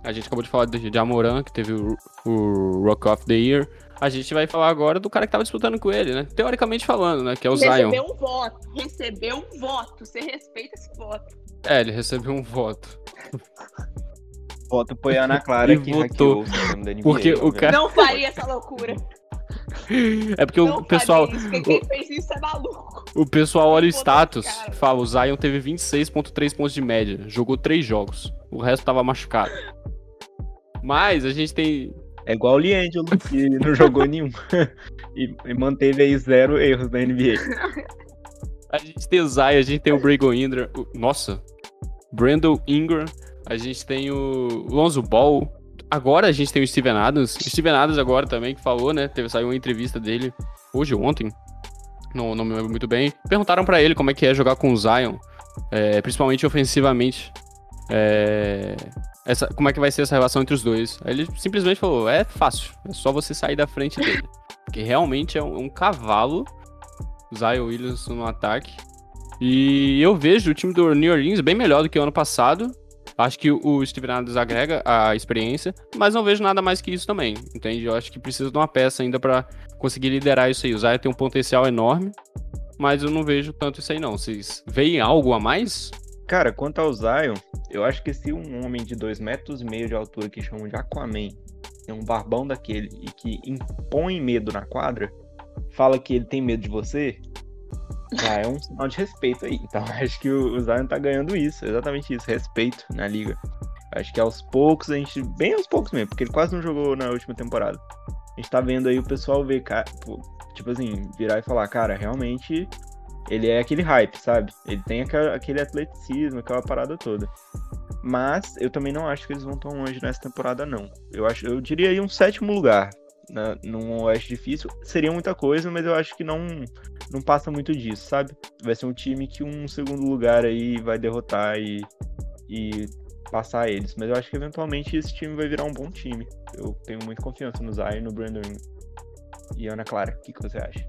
a gente acabou de falar de, de Amoran, que teve o, o Rock of the Year. A gente vai falar agora do cara que tava disputando com ele, né? Teoricamente falando, né? Que é o Zion. Recebeu um voto. Recebeu um voto. Você respeita esse voto. É, ele recebeu um voto. Voto foi a Ana Clara E que votou. hackeou o sistema da NBA. Porque o cara- Não faria essa loucura. É porque não o pessoal, isso. Porque quem fez isso é maluco. o pessoal olha o status, cara. fala, o Zion teve 26.3 pontos de média, jogou três jogos. O resto tava machucado. Mas a gente tem É igual o Liangelo, que não jogou nenhum. e, e manteve aí zero erros da NBA. A gente tem o Zay, a gente tem o Brago Ingram. o- Nossa. Brandon Ingram. A gente tem o Lonzo Ball. Agora a gente tem o Steven Adams. Steven Adams agora também, que falou, né? Teve, saiu uma entrevista dele hoje ou ontem. Não, não me lembro muito bem. Perguntaram pra ele como é que é jogar com o Zion. é, principalmente ofensivamente. É, essa, como é que vai ser essa relação entre os dois. Aí ele simplesmente falou, é fácil. É só você sair da frente dele. Porque realmente é um, um cavalo Zion Williams no ataque. E eu vejo o time do New Orleans bem melhor do que o ano passado. Acho que o Steven Adams agrega a experiência, mas não vejo nada mais que isso também, entende? Eu acho que precisa de uma peça ainda pra conseguir liderar isso aí. O Zion tem um potencial enorme, mas eu não vejo tanto isso aí não. Vocês veem algo a mais? Cara, quanto ao Zion, eu acho que se um homem de 2 metros e meio de altura que chamam de Aquaman é um barbão daquele e que impõe medo na quadra, fala que ele tem medo de você, já é um sinal de respeito aí. Então acho que o Zion tá ganhando isso, exatamente isso, respeito na liga. Acho que aos poucos a gente, bem aos poucos mesmo, porque ele quase não jogou na última temporada. A gente tá vendo aí o pessoal ver, ca- pô, tipo assim, virar e falar, cara, realmente ele é aquele hype, sabe? Ele tem aquele atleticismo, aquela parada toda. Mas eu também não acho que eles vão tão longe nessa temporada, não. Eu acho, eu diria aí um sétimo lugar. Na, num Oeste difícil. Seria muita coisa, mas eu acho que não, não passa muito disso, sabe? Vai ser um time que um segundo lugar aí vai derrotar e, e passar eles. Mas eu acho que eventualmente esse time vai virar um bom time. Eu tenho muita confiança no Zion, no Brandon e Ana Clara. O que, que você acha?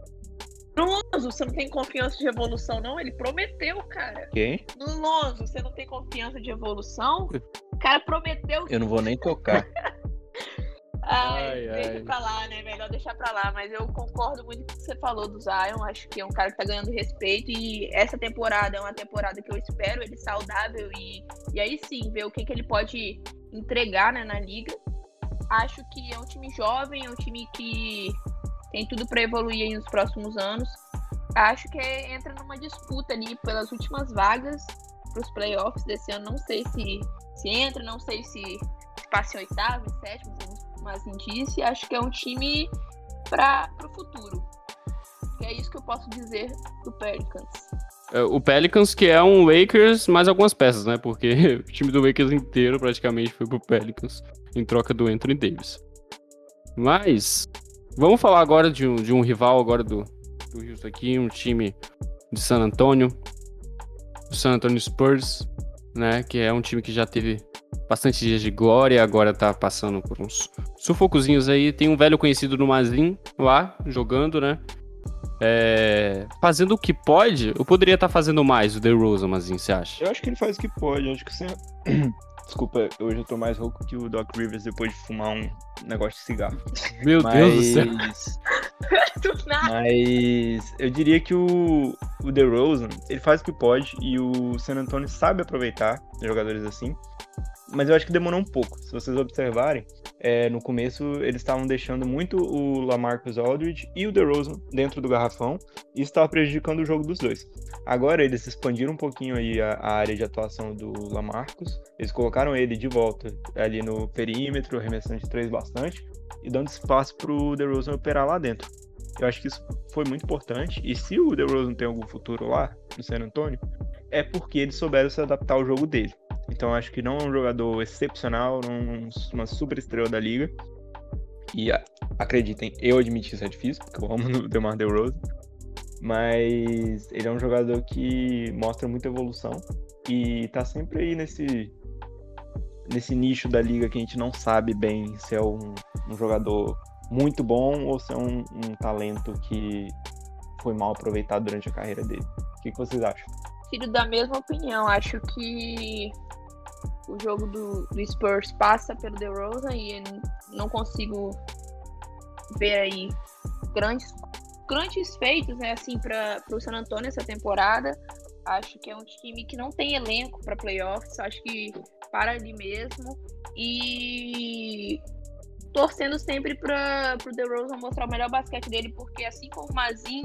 No Lonzo, você não tem confiança de evolução, não? Ele prometeu, cara. Quem? No Lonzo, você não tem confiança de evolução? O cara prometeu. Eu não vou nem tocar. Ai, Ai, deixa ai. pra lá, né? Melhor deixar pra lá. Mas eu concordo muito com o que você falou do Zion. Acho que é um cara que tá ganhando respeito. E essa temporada é uma temporada que eu espero ele saudável. E, e aí sim, ver o que, que ele pode entregar né, na liga. Acho que é um time jovem, é um time que tem tudo pra evoluir aí nos próximos anos. Acho que é- entra numa disputa ali pelas últimas vagas pros playoffs desse ano. Não sei se, se entra, não sei se passa em oitavo, sétimo, tem umas indícios. Acho que é um time para o futuro. E é isso que eu posso dizer do Pelicans. É, O Pelicans, que é um Lakers, mais algumas peças, né? Porque o time do Lakers inteiro praticamente foi pro Pelicans em troca do Anthony Davis. Mas, vamos falar agora de um, de um rival agora do, do Houston aqui, um time de San Antonio, o San Antonio Spurs, né? Que é um time que já teve bastante dias de glória, agora tá passando por uns sufocozinhos aí. Tem um velho conhecido do Mazin lá, jogando, né? É, fazendo o que pode, eu poderia estar fazendo mais o The Rose, Mazinho, você acha? Eu acho que ele faz o que pode. Acho que você. Desculpa, hoje eu tô mais rouco que o Doc Rivers depois de fumar um negócio de cigarro. Meu Deus do céu. Mas, mas eu diria que o, o DeRozan, ele faz o que pode e o San Antonio sabe aproveitar jogadores assim. Mas eu acho que demorou um pouco. Se vocês observarem, é, no começo eles estavam deixando muito o Lamarcus Aldridge e o DeRozan dentro do garrafão e estava prejudicando o jogo dos dois. Agora eles expandiram um pouquinho aí a, a área de atuação do Lamarcus, eles colocaram ele de volta ali no perímetro, arremessando de três bastante e dando espaço pro DeRozan operar lá dentro. Eu acho que isso foi muito importante e se o DeRozan tem algum futuro lá no San Antonio, é porque eles souberam se adaptar ao jogo dele. Então acho que não é um jogador excepcional, não é uma super estrela da liga. E acreditem, eu admiti isso é difícil, porque eu amo o DeMar DeRozan. Mas ele é um jogador que mostra muita evolução e tá sempre aí nesse nesse nicho da liga que a gente não sabe bem se é um, um jogador muito bom ou se é um, um talento que foi mal aproveitado durante a carreira dele. O que, que vocês acham? Filho da mesma opinião. Acho que o jogo do, do Spurs passa pelo DeRozan e não consigo ver aí grandes, grandes feitos, né, assim, para o San Antonio essa temporada. Acho que é um time que não tem elenco para playoffs. Acho que para ali mesmo. E torcendo sempre para o DeRozan mostrar o melhor basquete dele, porque assim como o Mazin,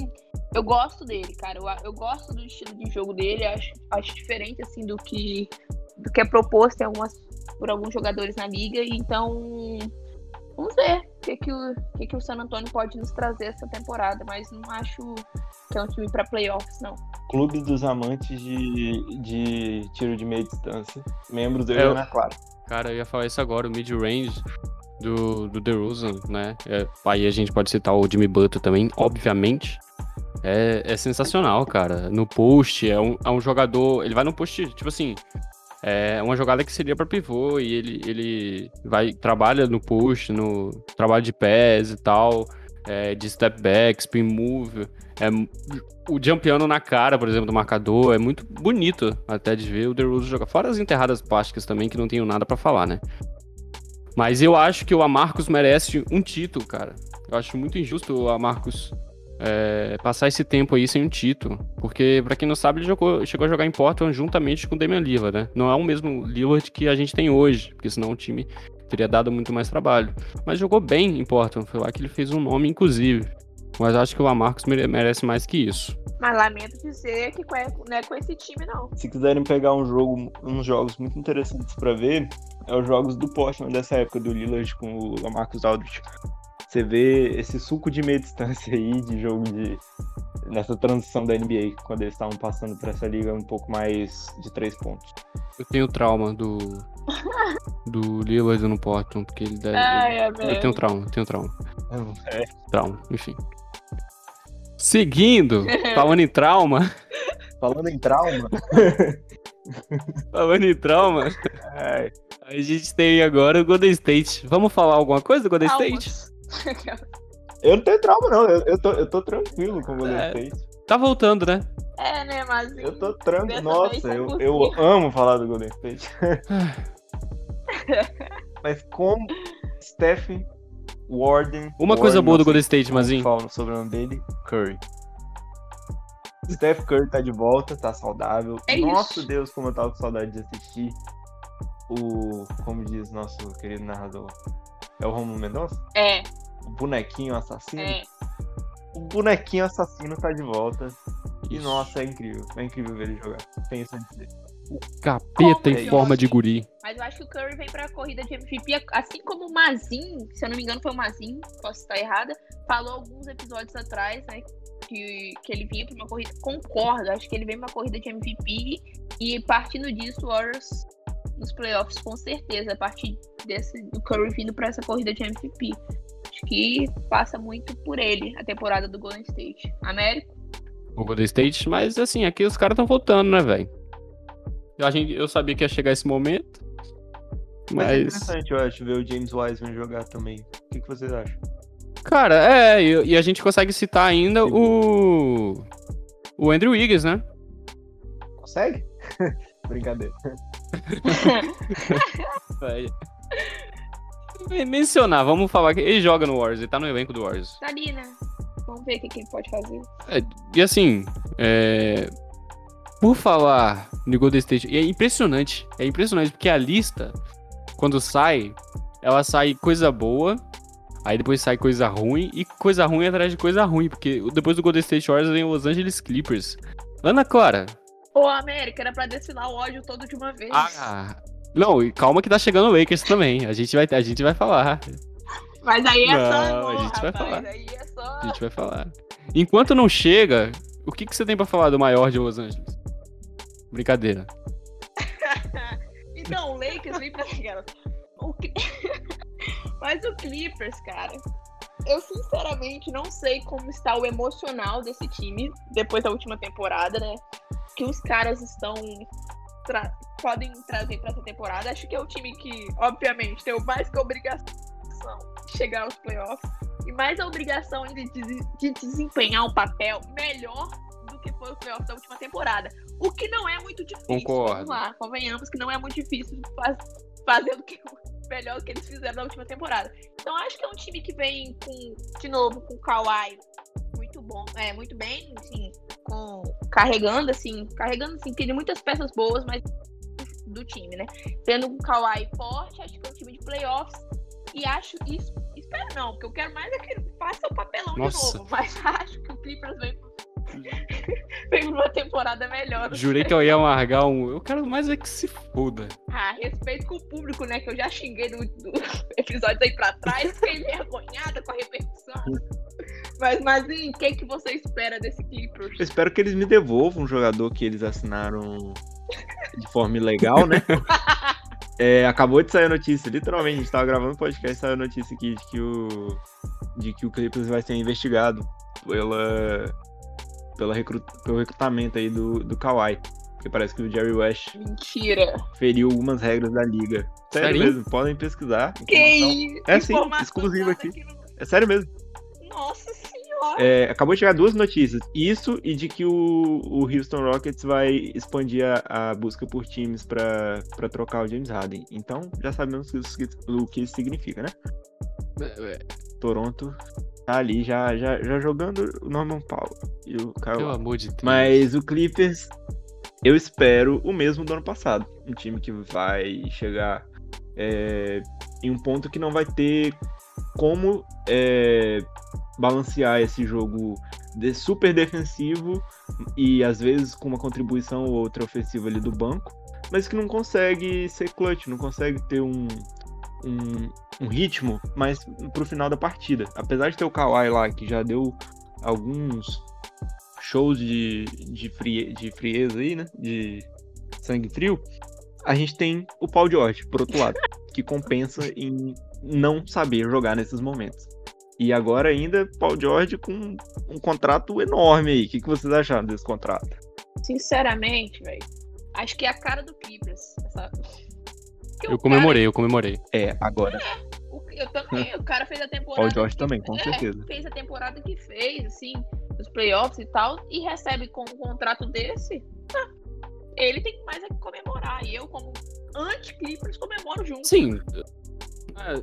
eu gosto dele, cara. Eu, eu gosto do estilo de jogo dele. Acho, acho diferente, assim, do que, do que é proposto em algumas, por alguns jogadores na liga. Então, vamos ver o que, que, o, que, que o San Antonio pode nos trazer essa temporada. Mas não acho que é um time para playoffs, não. Clube dos amantes de, de tiro de meia distância. Membros do É, eu- Ana Clara. Cara, eu ia falar isso agora, o mid-range do, do DeRozan, né? É, aí a gente pode citar o Jimmy Butler também, obviamente. É, é sensacional, cara. No post, é um, é um jogador. Ele vai no post, tipo assim. É uma jogada que seria pra pivô e ele, ele vai, trabalha no post, no trabalho de pés e tal, é, de step back, spin move. É, o jumpiano na cara, por exemplo, do marcador, é muito bonito até de ver o DeRozan jogar. Fora as enterradas plásticas também, que não tenho nada pra falar, né? Mas eu acho que o Amarcus merece um título, cara. Eu acho muito injusto o Amarcus é, passar esse tempo aí sem um título. Porque, pra quem não sabe, ele jogou- chegou a jogar em Portland juntamente com o Damian Lillard, né? Não é o mesmo Lillard que a gente tem hoje, porque senão o time teria dado muito mais trabalho. Mas jogou bem em Portland, foi lá que ele fez um nome, inclusive. Mas acho que o Amarcus mere- merece mais que isso. Mas lamento dizer que com- não é com esse time, não. Se quiserem pegar um jogo, uns jogos muito interessantes pra ver, é os jogos do Portland dessa época, do Lillard com o Lamarcus Aldridge. Você vê esse suco de meia distância aí de jogo de nessa transição da NBA, quando eles estavam passando por essa liga um pouco mais de três pontos. Eu tenho trauma do. do Lillard no Portland, porque ele deve. Ai, é eu tenho trauma, eu tenho trauma. É, Trauma, enfim. Seguindo, falando em trauma, falando em trauma, falando em trauma, ai, a gente tem agora o Golden State. Vamos falar alguma coisa do Golden State? Eu não tenho trauma, não. Eu, eu, tô, eu tô tranquilo com o Golden É. State. Tá voltando, né? É, né, mas. Eu tô tranquilo. Nossa, é eu, possível. eu amo falar do Golden State. Mas como Stephen Warden. Uma coisa Warden, boa do Golden State, Mazinho. fala o sobrenome dele, Curry. Steph Curry tá de volta, tá saudável. É Nossa isso. Deus, como eu tava com saudade de assistir o. Como diz nosso querido narrador. É o Romulo Mendonça? É, O bonequinho assassino. é. O bonequinho assassino tá de volta. E nossa, é incrível. É incrível ver ele jogar. Tem isso a dizer. Capeta em Como forma de guri. Mas eu acho que o Curry vem pra corrida de MVP, assim como o Mazin, se eu não me engano foi o Mazin, posso estar errada, falou alguns episódios atrás, né, que, que ele vinha pra uma corrida, concordo, acho que ele vem pra uma corrida de MVP e partindo disso, o Warriors nos playoffs com certeza, a partir desse, do Curry vindo pra essa corrida de MVP. Acho que passa muito por ele a temporada do Golden State. Américo? O Golden State, mas assim, aqui os caras estão voltando, né, velho? A gente, eu sabia que ia chegar esse momento. Mas, é Mas. interessante, eu acho, ver o James Wiseman jogar também. O que, que vocês acham? Cara, é, e, e a gente consegue citar ainda o. O Andrew Wiggins, né? Consegue? Brincadeira. Mencionar, vamos falar que ele joga no Warriors, ele tá no elenco do Warriors. Tá ali, né? Vamos ver o que, que ele pode fazer. É, e assim, é, por falar no Golden State, é impressionante, é impressionante, porque a lista, quando sai, ela sai coisa boa, aí depois sai coisa ruim, e coisa ruim atrás de coisa ruim, porque depois do Golden State Warriors vem o Los Angeles Clippers. Ana Clara, Ô, América, era pra desfilar o ódio todo de uma vez. ah, não, e calma que tá chegando o Lakers também, a gente vai, a gente vai falar, Mas aí é só Não, amor, a gente vai rapaz. falar. Aí é só. a gente vai falar. Enquanto não chega, o que, que você tem pra falar do maior de Los Angeles? Brincadeira. então, o Lakers vem pra. O Mas o Clippers, cara. Eu sinceramente não sei como está o emocional desse time depois da última temporada, né? Que os caras estão. Tra- podem trazer pra essa temporada. Acho que é o time que, obviamente, tem mais que a obrigação de chegar aos playoffs. E mais a obrigação de, de desempenhar um papel melhor do que foi o playoff da última temporada. O que não é muito difícil. Concordo. Vamos lá, convenhamos que não é muito difícil faz- fazer do que melhor do que eles fizeram na última temporada. Então acho que é um time que vem com, de novo, com o Kawhi muito bom, é muito bem, assim, com carregando assim, carregando assim, tem muitas peças boas, mas do time, né? Tendo um Kawhi forte, acho que é um time de playoffs e acho isso, espero não, porque eu quero mais é que ele faça o papelão Nossa. de novo, mas acho que o Clippers vem vem pra uma temporada melhor. Jurei que eu ia amargar um. Eu quero mais é que se foda. Ah, respeito com o público, né? Que eu já xinguei do, do episódios aí pra trás, fiquei envergonhada com a repercussão. Mas, mas e o que, que você espera desse Clippers? Eu espero que eles me devolvam um jogador que eles assinaram de forma ilegal, né? É, acabou de sair a notícia, literalmente, a gente tava gravando o podcast, saiu a notícia aqui de que o, de que o Clippers vai ser investigado pela, pela recru- pelo recrutamento aí do, do Kawhi. Porque parece que o Jerry West Mentira. feriu algumas regras da liga. Sério Sério? mesmo, podem pesquisar. Que informação. É sim, exclusivo dada aqui. no- É sério mesmo. Nossa senhora. É, acabou de chegar duas notícias. Isso e de que o, o Houston Rockets vai expandir a, a busca por times pra pra trocar o James Harden. Então, já sabemos o que, o que isso significa, né? Toronto tá ali já, já, já jogando o Norman Powell e o Kyle Pelo amor de Deus. Mas o Clippers, eu espero o mesmo do ano passado. Um time que vai chegar é, em um ponto que não vai ter como é, balancear esse jogo de super defensivo e às vezes com uma contribuição ou outra ofensiva ali do banco, mas que não consegue ser clutch, não consegue ter um, um, um ritmo mais pro final da partida. Apesar de ter o Kawhi lá, que já deu alguns shows de, de, frie, de frieza aí, né? De sangue frio. A gente tem o Paul George, por outro lado, que compensa em não saber jogar nesses momentos. E agora ainda Paul George com um contrato enorme aí. O que, que vocês acharam desse contrato? Sinceramente, velho, acho que é a cara do Clippers. essa- Porque Eu comemorei, eu comemorei. É, agora. cara- o- eu também, o cara fez a temporada. Paul George que- também, com é, certeza. Fez a temporada que fez, assim, nos playoffs e tal, e recebe com um contrato desse. ah, ele tem mais a que comemorar. E eu, como anti-Clippers, comemoro junto. Sim.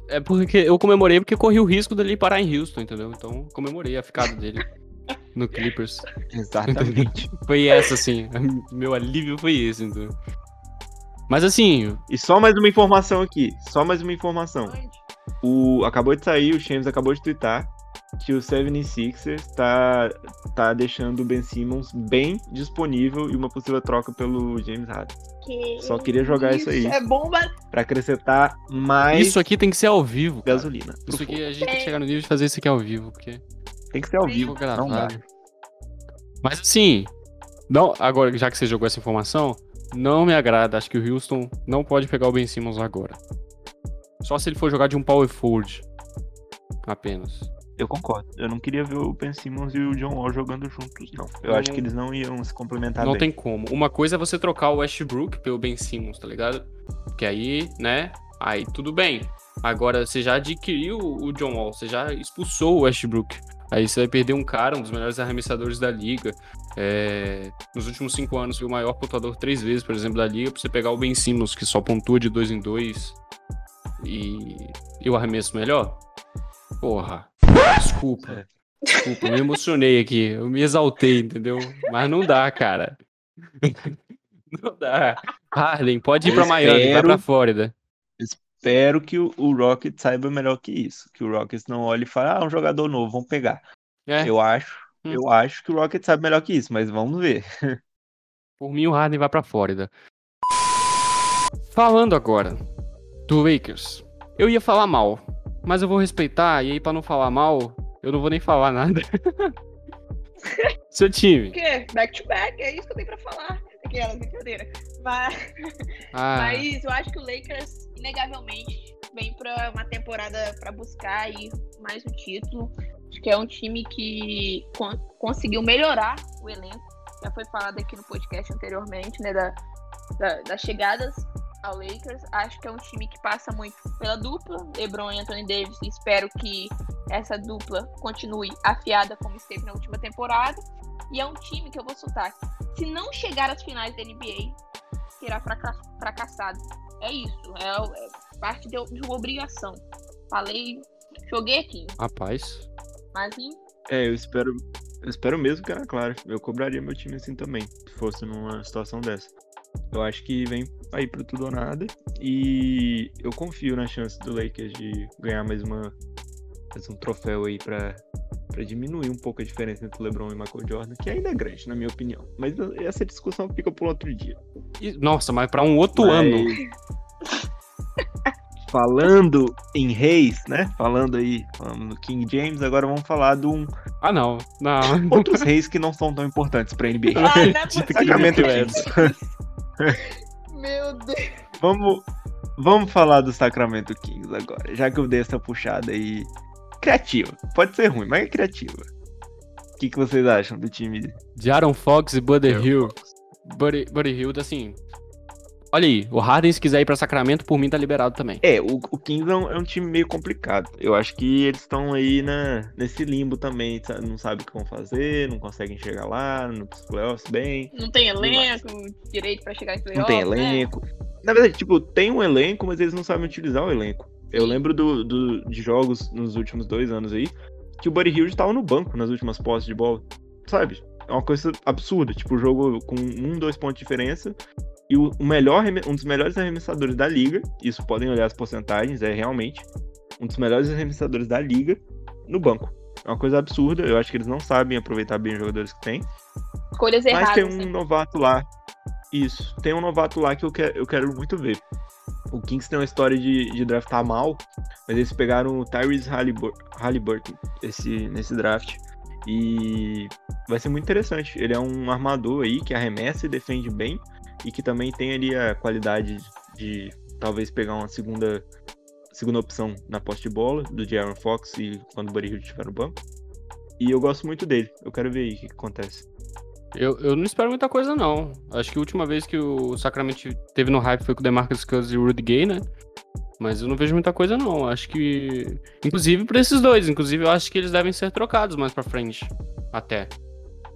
É é porque eu comemorei porque corri o risco dele parar em Houston, entendeu? Então comemorei a ficada dele no Clippers. Exatamente. Foi essa, assim. Meu alívio foi esse, entendeu? Mas assim, e só mais uma informação aqui. Só mais uma informação. O, acabou de sair, o James acabou de twittar que o 76ers tá, tá deixando o Ben Simmons bem disponível e uma possível troca pelo James Harden. Que Só queria jogar isso aí. É bomba. Pra acrescentar mais isso aqui tem que ser ao vivo. cara. gasolina. Isso aqui fogo. a gente tem que chegar no nível de fazer isso aqui ao vivo, porque Tem que ser ao vivo. ficou Não dá. Mas assim, não, agora já que você jogou essa informação, não me agrada. Acho que o Houston não pode pegar o Ben Simmons agora. Só se ele for jogar de um power forward. Apenas. Eu concordo. Eu não queria ver o Ben Simmons e o John Wall jogando juntos, não. Eu Não- acho que eles não iam se complementar não bem. tem como. Uma coisa é você trocar o Westbrook pelo Ben Simmons, tá ligado? Que aí, né? Aí tudo bem. Agora você já adquiriu o John Wall, você já expulsou o Westbrook. Aí você vai perder um cara, um dos melhores arremessadores da liga. É, Nos últimos cinco anos foi o maior pontuador três vezes, por exemplo, da liga, pra você pegar o Ben Simmons, que só pontua de dois em dois. E, e o arremesso melhor? Porra. Desculpa. É. Desculpa, eu me emocionei aqui. Eu me exaltei, entendeu? Mas não dá, cara. Não dá. Harden, pode ir Eu pra Miami, vai pra Flórida. Espero que o, o Rocket saiba melhor que isso. Que o Rockets não olhe e fale, ah, um jogador novo, vamos pegar. É, Eu acho, Hum. eu acho que o Rocket sabe melhor que isso, mas vamos ver. por mim o Harden vai pra Flórida. Falando agora do Lakers. Eu ia falar mal, mas eu vou respeitar, e aí pra não falar mal, eu não vou nem falar nada. Seu O time. quê? Back to back, é isso que eu tenho pra falar. Aquela brincadeira. Mas, Ah, mas eu acho que o Lakers, inegavelmente, vem pra uma temporada pra buscar aí mais um título. Acho que é um time que con- conseguiu melhorar o elenco. Já foi falado aqui no podcast anteriormente, né? Da, da- das chegadas ao Lakers. Acho que é um time que passa muito pela dupla, LeBron e Anthony Davis. Espero que essa dupla continue afiada como esteve na última temporada. E é um time que eu vou soltar. Se não chegar às finais da NBA, será fraca- fracassado. É isso. É, é parte de, de uma obrigação. Falei, joguei aqui. rapaz. Mas em- É, eu espero, eu espero mesmo que era claro. Eu cobraria meu time assim também, se fosse numa situação dessa. Eu acho que vem aí pro tudo ou nada. E eu confio na chance do Lakers de ganhar mais uma mais um troféu aí pra, pra diminuir um pouco a diferença entre LeBron e Michael Jordan, que ainda é grande, na minha opinião. Mas essa discussão fica por outro dia. E- nossa, mas pra um outro Mas- ano. Falando em reis, né? Falando aí, falando no King James, agora vamos falar de um, Ah, não. Não. outros reis que não são tão importantes pra NBA. Ah, não é Sacramento Kings. Meu Deus. Vamos, vamos falar do Sacramento Kings agora, já que eu dei essa puxada aí. Criativa. Pode ser ruim, mas é criativa. O que, que vocês acham do time? De Aaron Fox e Buddy Hill. Buddy, Buddy Hill, assim. Olha aí, o Harden, se quiser ir pra Sacramento, por mim tá liberado também. É, o, o Kings é um, é um time meio complicado. Eu acho que eles estão aí na, nesse limbo também, sabe? não sabem o que vão fazer, não conseguem chegar lá nos playoffs bem. Não tem elenco, direito pra chegar em Não playoff, tem né? elenco. Na verdade, tipo, tem um elenco, mas eles não sabem utilizar o elenco. Eu lembro do, do- de jogos nos últimos dois anos aí, que o Buddy Hill estava no banco nas últimas posses de bola. Sabe? É uma coisa absurda. Tipo, o jogo com um, dois pontos de diferença. E o, melhor, um dos melhores arremessadores da liga, isso podem olhar as porcentagens, é realmente um dos melhores arremessadores da liga no banco. É uma coisa absurda. Eu acho que eles não sabem aproveitar bem os jogadores que têm. Escolhas Mas erradas. tem um né? novato lá. Isso. Tem um novato lá que eu quero, eu quero muito ver. O Kings tem uma história de, de draftar mal, mas eles pegaram o Tyrese Hallibur- Halliburton esse, nesse draft. E vai ser muito interessante. Ele é um armador aí que arremessa e defende bem. E que também tem ali a qualidade de talvez pegar uma segunda segunda opção na posse de bola, do Jaron Fox e quando o Buddy Hield estiver no banco. E eu gosto muito dele. Eu quero ver aí o que, que acontece. Eu, eu não espero muita coisa, não. Acho que a última vez que o Sacramento teve no hype foi com o DeMarcus Cousins e o Rudy Gay, né? Mas eu não vejo muita coisa, não. Acho que. Inclusive pra esses dois. Inclusive, eu acho que eles devem ser trocados mais pra frente. Até.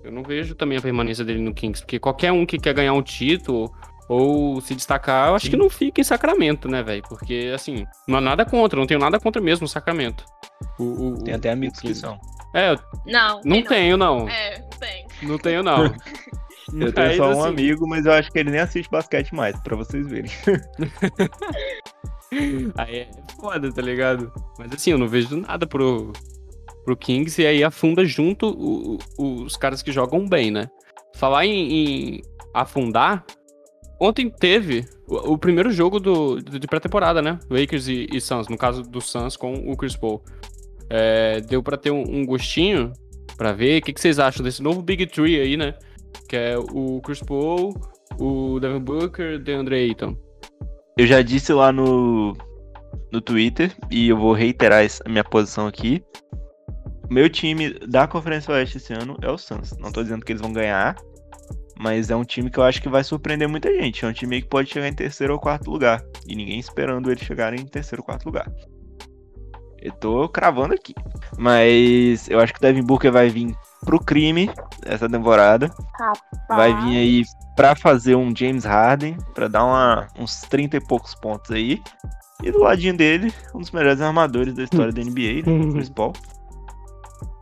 Eu não vejo também a permanência dele no Kings. Porque qualquer um que quer ganhar um título ou se destacar, eu acho Sim. que não fica em Sacramento, né, velho? Porque, assim, não há nada contra. Não tenho nada contra mesmo o Sacramento. O, o- Tem até amigos que são. É, eu Não, não tem tenho, não. É, não tem. Não tenho, não. Eu tenho só um assim, amigo, mas eu acho que ele nem assiste basquete mais, pra vocês verem. Aí é foda, tá ligado? Mas assim, eu não vejo nada pro, pro Kings e aí afunda junto o- o- os caras que jogam bem, né? Falar em, em afundar, ontem teve o, o primeiro jogo do, de pré-temporada, né? Lakers e, e Suns, no caso do Suns com o Chris Paul. É, deu pra ter um, um gostinho pra ver. O que, que vocês acham desse novo Big Tree aí, né? Que é o Chris Paul, o Devin Booker o DeAndre Ayton. Eu já disse lá no, no Twitter, e eu vou reiterar a minha posição aqui. Meu time da Conferência Oeste esse ano é o Suns. Não tô dizendo que eles vão ganhar, mas é um time que eu acho que vai surpreender muita gente. É um time que pode chegar em terceiro ou quarto lugar. E ninguém esperando eles chegarem em terceiro ou quarto lugar. Eu tô cravando aqui. Mas eu acho que o Devin Booker vai vir pro crime essa temporada. Rapaz. Vai vir aí pra fazer um James Harden, pra dar uma- uns 30 e poucos pontos aí. E do ladinho dele, um dos melhores armadores da história da NBA, né? Chris Paul.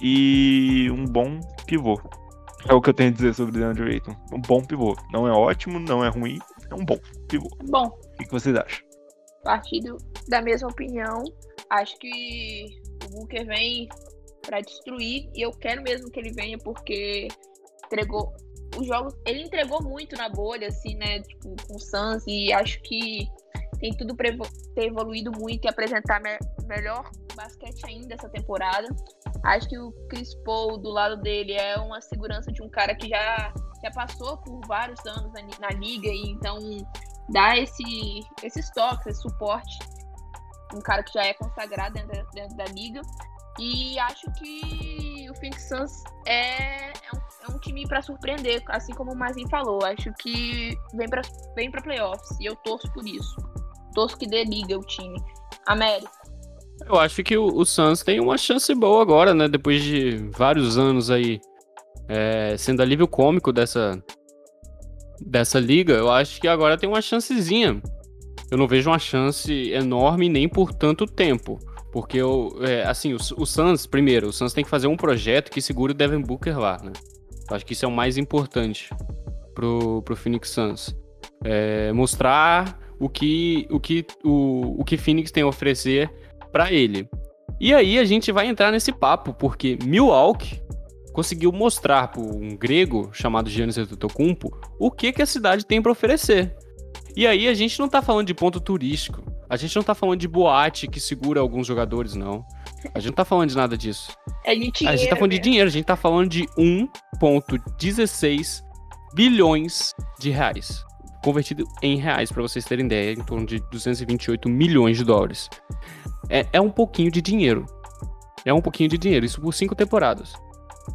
E um bom pivô. É o que eu tenho a dizer sobre o DeAndre Ayton. Um bom pivô. Não é ótimo, não é ruim, é um bom pivô. Bom, O que, que vocês acham? partido da mesma opinião. Acho que o Booker vem pra destruir e eu quero mesmo que ele venha porque entregou os jogos, ele entregou muito na bolha assim, né, tipo, com o Suns e acho que tem tudo evo- ter evoluído muito e apresentar me- melhor basquete ainda essa temporada. Acho que o Chris Paul do lado dele é uma segurança de um cara que já já passou por vários anos na, na liga e então dá esse, esses toques, esse suporte. Um cara que já é consagrado dentro, da- dentro da liga. E acho que o Phoenix Suns é, é, um, é um time para surpreender, assim como o Mazin falou. Acho que vem para vem pra playoffs e eu torço por isso. Torço que dê liga o time. América. Eu acho que o, o Suns tem uma chance boa agora, né? Depois de vários anos aí é, sendo alívio cômico dessa, dessa liga, eu acho que agora tem uma chancezinha. Eu não vejo uma chance enorme nem por tanto tempo. Porque, eu, é, assim, o, o Suns, primeiro, o Suns tem que fazer um projeto que segure o Devin Booker lá, né? Eu acho que isso é o mais importante pro, pro Phoenix Suns. É, mostrar o que, o, que, o, o que Phoenix tem a oferecer para ele. E aí a gente vai entrar nesse papo, porque Milwaukee conseguiu mostrar para um grego chamado Giannis Antetokounmpo o que, que a cidade tem para oferecer. E aí a gente não tá falando de ponto turístico, a gente não tá falando de boate que segura alguns jogadores, não. A gente não tá falando de nada disso. É de a gente tá falando de dinheiro, a gente tá falando de 1,16 bilhões de reais. Convertido em reais, para vocês terem ideia, em torno de 228 milhões de dólares. É, é um pouquinho de dinheiro. É um pouquinho de dinheiro, isso por cinco temporadas.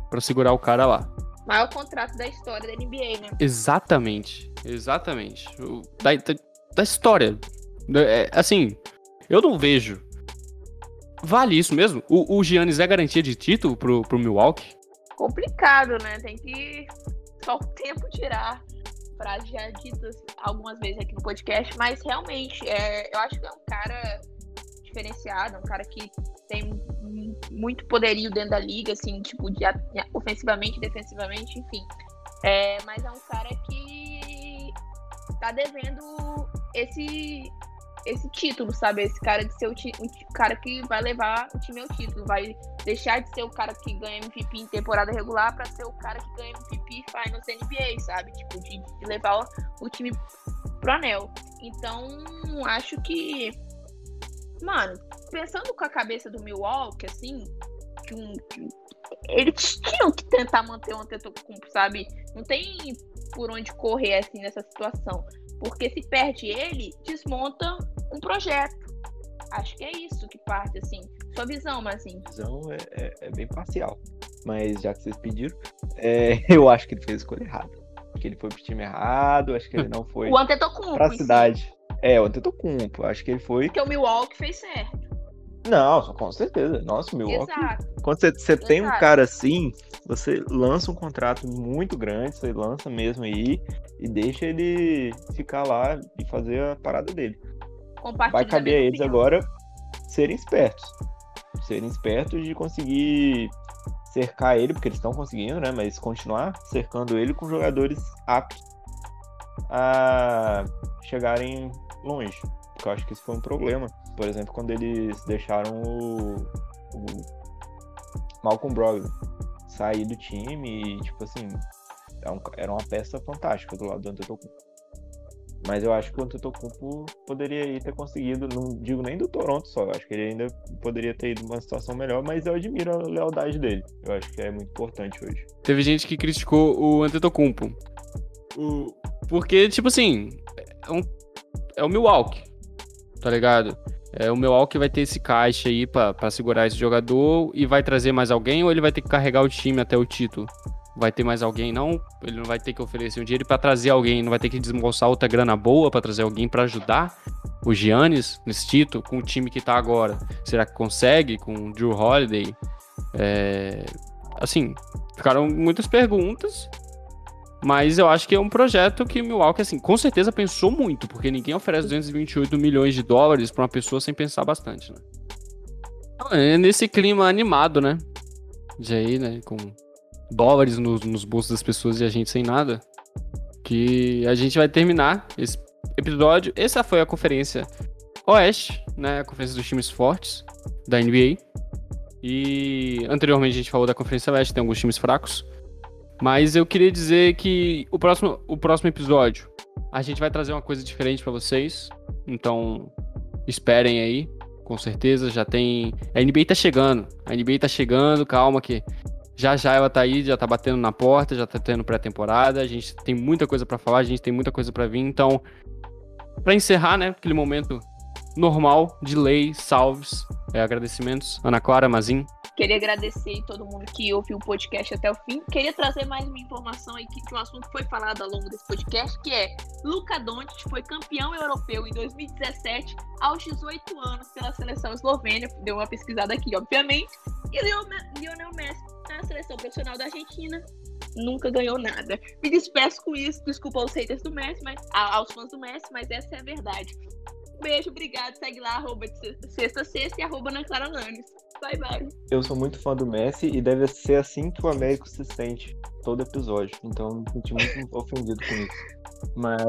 Pra segurar o cara lá. Maior contrato da história da NBA, né? Exatamente. Exatamente. Da, da, da história. É, assim, eu não vejo. Vale isso mesmo? O, o Giannis é garantia de título pro, pro Milwaukee? complicado, né? Tem que só o tempo tirar. Frase já ditas algumas vezes aqui no podcast, mas realmente é, eu acho que é um cara diferenciado, um cara que tem mu- muito poderio dentro da liga, assim, tipo, de, ofensivamente, defensivamente, enfim. É, mas é um cara que tá devendo esse esse título, sabe? Esse cara de ser o, o cara que vai levar o time ao título, vai deixar de ser o cara que ganha MVP em temporada regular para ser o cara que ganha MVP Finals NBA, sabe? Tipo, de, de levar o, o time pro anel. Então, acho que. Mano, pensando com a cabeça do Milwaukee, assim, que um, que- eles tinham que tentar manter o Antetokounmpo, sabe? Não tem por onde correr, assim, nessa situação. Porque se perde ele, desmonta um projeto. Acho que é isso que parte, assim. Sua visão, mas assim. visão é, é- é bem parcial. Mas já que vocês pediram, é, eu acho que ele fez a escolha errada. Acho que ele foi pro time errado, acho que ele não foi O Antetokounmpo. pra cidade. É, o Antetokounmpo, acho que ele foi... Porque o Milwaukee fez certo. Não, com certeza. Nossa, o Milwaukee... Exato. Quando você, você tem um cara assim, você lança um contrato muito grande, você lança mesmo aí, e deixa ele ficar lá e fazer a parada dele. Vai caber a eles opinião. agora serem espertos. Serem espertos de conseguir cercar ele, porque eles estão conseguindo, né? Mas continuar cercando ele com jogadores aptos a chegarem longe. Porque eu acho que isso foi um problema. Por exemplo, quando eles deixaram o, o Malcolm Brogdon sair do time e, tipo assim, era um- era uma peça fantástica do lado do Antetokounmpo. Mas eu acho que o Antetokounmpo poderia ter conseguido, não digo nem do Toronto só, eu acho que ele ainda poderia ter ido numa situação melhor, mas eu admiro a lealdade dele. Eu acho que é muito importante hoje. Teve gente que criticou o Antetokounmpo. O... Porque, tipo assim, é, um- é o Milwaukee, tá ligado? É, o Milwaukee vai ter esse caixa aí pra segurar esse jogador e vai trazer mais alguém ou ele vai ter que carregar o time até o título? Vai ter mais alguém? Não, ele não vai ter que oferecer um dinheiro pra trazer alguém, não vai ter que desembolsar outra grana boa pra trazer alguém pra ajudar o Giannis nesse título com o time que tá agora. Será que consegue com o Drew Holiday? É, assim, ficaram muitas perguntas, mas eu acho que é um projeto que o Milwaukee, assim, com certeza pensou muito, porque ninguém oferece 228 milhões de dólares pra uma pessoa sem pensar bastante, né? Então, É nesse clima animado, né? De aí, né, com dólares nos, nos bolsos das pessoas e a gente sem nada, que a gente vai terminar esse episódio. Essa foi a conferência Oeste, né, a conferência dos times fortes da NBA. E anteriormente a gente falou da Conferência Leste, tem alguns times fracos. Mas eu queria dizer que o próximo, o próximo episódio a gente vai trazer uma coisa diferente pra vocês. Então esperem aí, com certeza. Já tem. A NBA tá chegando. A NBA tá chegando, calma que já já ela tá aí, já tá batendo na porta, já tá tendo pré-temporada. A gente tem muita coisa pra falar, a gente tem muita coisa pra vir. Então, pra encerrar, né, aquele momento normal de lei, salves, é, agradecimentos. Ana Clara, Mazin. Queria agradecer todo mundo que ouviu o podcast até o fim. Queria trazer mais uma informação aí que, um assunto foi falado ao longo desse podcast, que é Luka Doncic foi campeão europeu em 2017 aos 18 anos pela seleção eslovênia. Deu uma pesquisada aqui, obviamente. E Lionel Messi na seleção profissional da Argentina nunca ganhou nada. Me despeço com isso, desculpa aos haters do Messi, mas aos fãs do Messi, mas essa é a verdade. Beijo, obrigado. Segue lá, arroba sexta, sexta, sexta e arroba Ana Clara Lanes. Bye, bye. Eu sou muito fã do Messi e deve ser assim que o Américo se sente todo episódio. Então eu me senti muito ofendido com isso. Mas.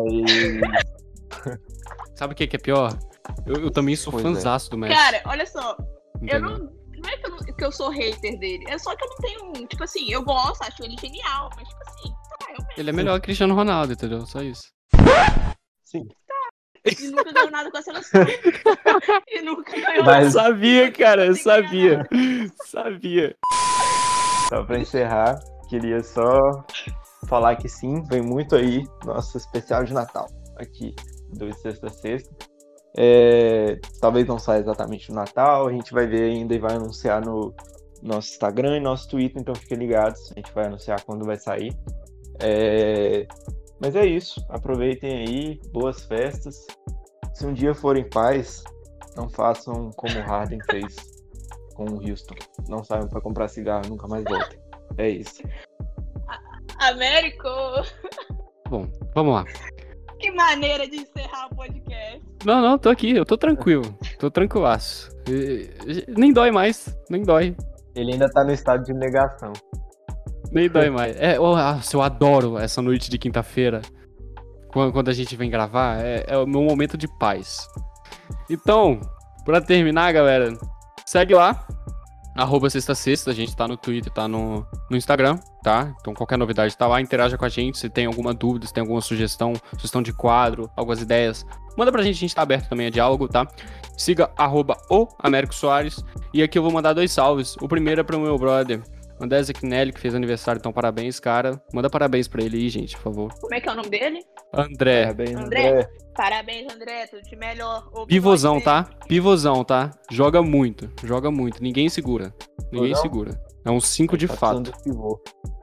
Sabe o que, que é pior? Eu, eu também sou Pois é. fãzaço do Messi. Cara, olha só, eu entendeu? não. Não é que eu, não- que eu sou hater dele, é só que eu não tenho. Tipo assim, eu gosto, acho ele genial, mas tipo assim, tá, eu Ele é melhor que Cristiano Ronaldo, entendeu? Só isso. Sim. E nunca ganhou nada com a seleção. e nunca ganhou Mas- nada. Sabia, cara, eu sabia. Sabia. Só pra encerrar, queria só falar que sim, vem muito aí nosso especial de Natal aqui, do Sexta a Sexta. É, talvez não saia exatamente no Natal, a gente vai ver ainda e vai anunciar no nosso Instagram e nosso Twitter, então fiquem ligados, a gente vai anunciar quando vai sair. É, mas é isso, aproveitem aí, boas festas. Se um dia forem pais, não façam como o Harden fez com o Houston. Não saiam pra comprar cigarro nunca mais voltem. É isso. Américo! Bom, vamos lá. Que maneira de encerrar o podcast. Não, não, tô aqui, eu tô tranquilo. Tô tranquilaço. E- Nem dói mais, nem dói. Ele ainda tá no estado de negação. Nem dói mais. É, nossa, eu adoro essa noite de quinta-feira. Quando, quando a gente vem gravar, é, é o meu momento de paz. Então, pra terminar, galera, segue lá. Arroba sexta sexta, a gente tá no Twitter, tá no, no Instagram, tá? Então qualquer novidade tá lá, interaja com a gente. Se tem alguma dúvida, se tem alguma sugestão, sugestão de quadro, algumas ideias, manda pra gente, a gente tá aberto também a diálogo, tá? Siga arroba o Américo Soares. E aqui eu vou mandar dois salves. O primeiro é pro meu brother, André Zecnelli, que fez aniversário, então parabéns, cara. Manda parabéns pra ele aí, gente, por favor. Como é que é o nome dele? André. Parabéns, André. André. Parabéns, André, tudo de melhor. Ouve Pivôzão, tá? Pivôzão, tá? Joga muito, joga muito. Ninguém segura. Ninguém segura. É um 5 de Tá fato. pivô.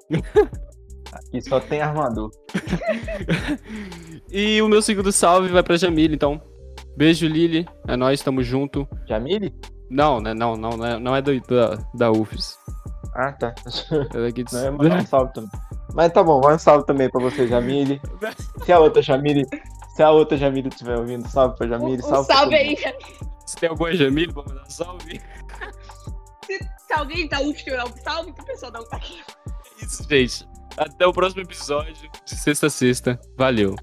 Aqui só tem armador. E o meu segundo salve vai pra Jamile, então. Beijo, Lili. É nóis, tamo junto. Jamile? Não, né? Não, não, não é, não é do, da, da UFES. Ah, tá. É daqui de... Não é mandar um salve também. Mas tá bom, vai um salve também pra você, Jamile. Se a outra Jamile, se a outra Jamile estiver ouvindo, salve pra Jamile, Um, um salve, salve aí. Jamile. Se tem alguma Jamile pra mandar salve. Se alguém da UF tiver um salve pro pessoal da UF aqui. É isso, gente. Até o próximo episódio de Sexta a Sexta. Valeu.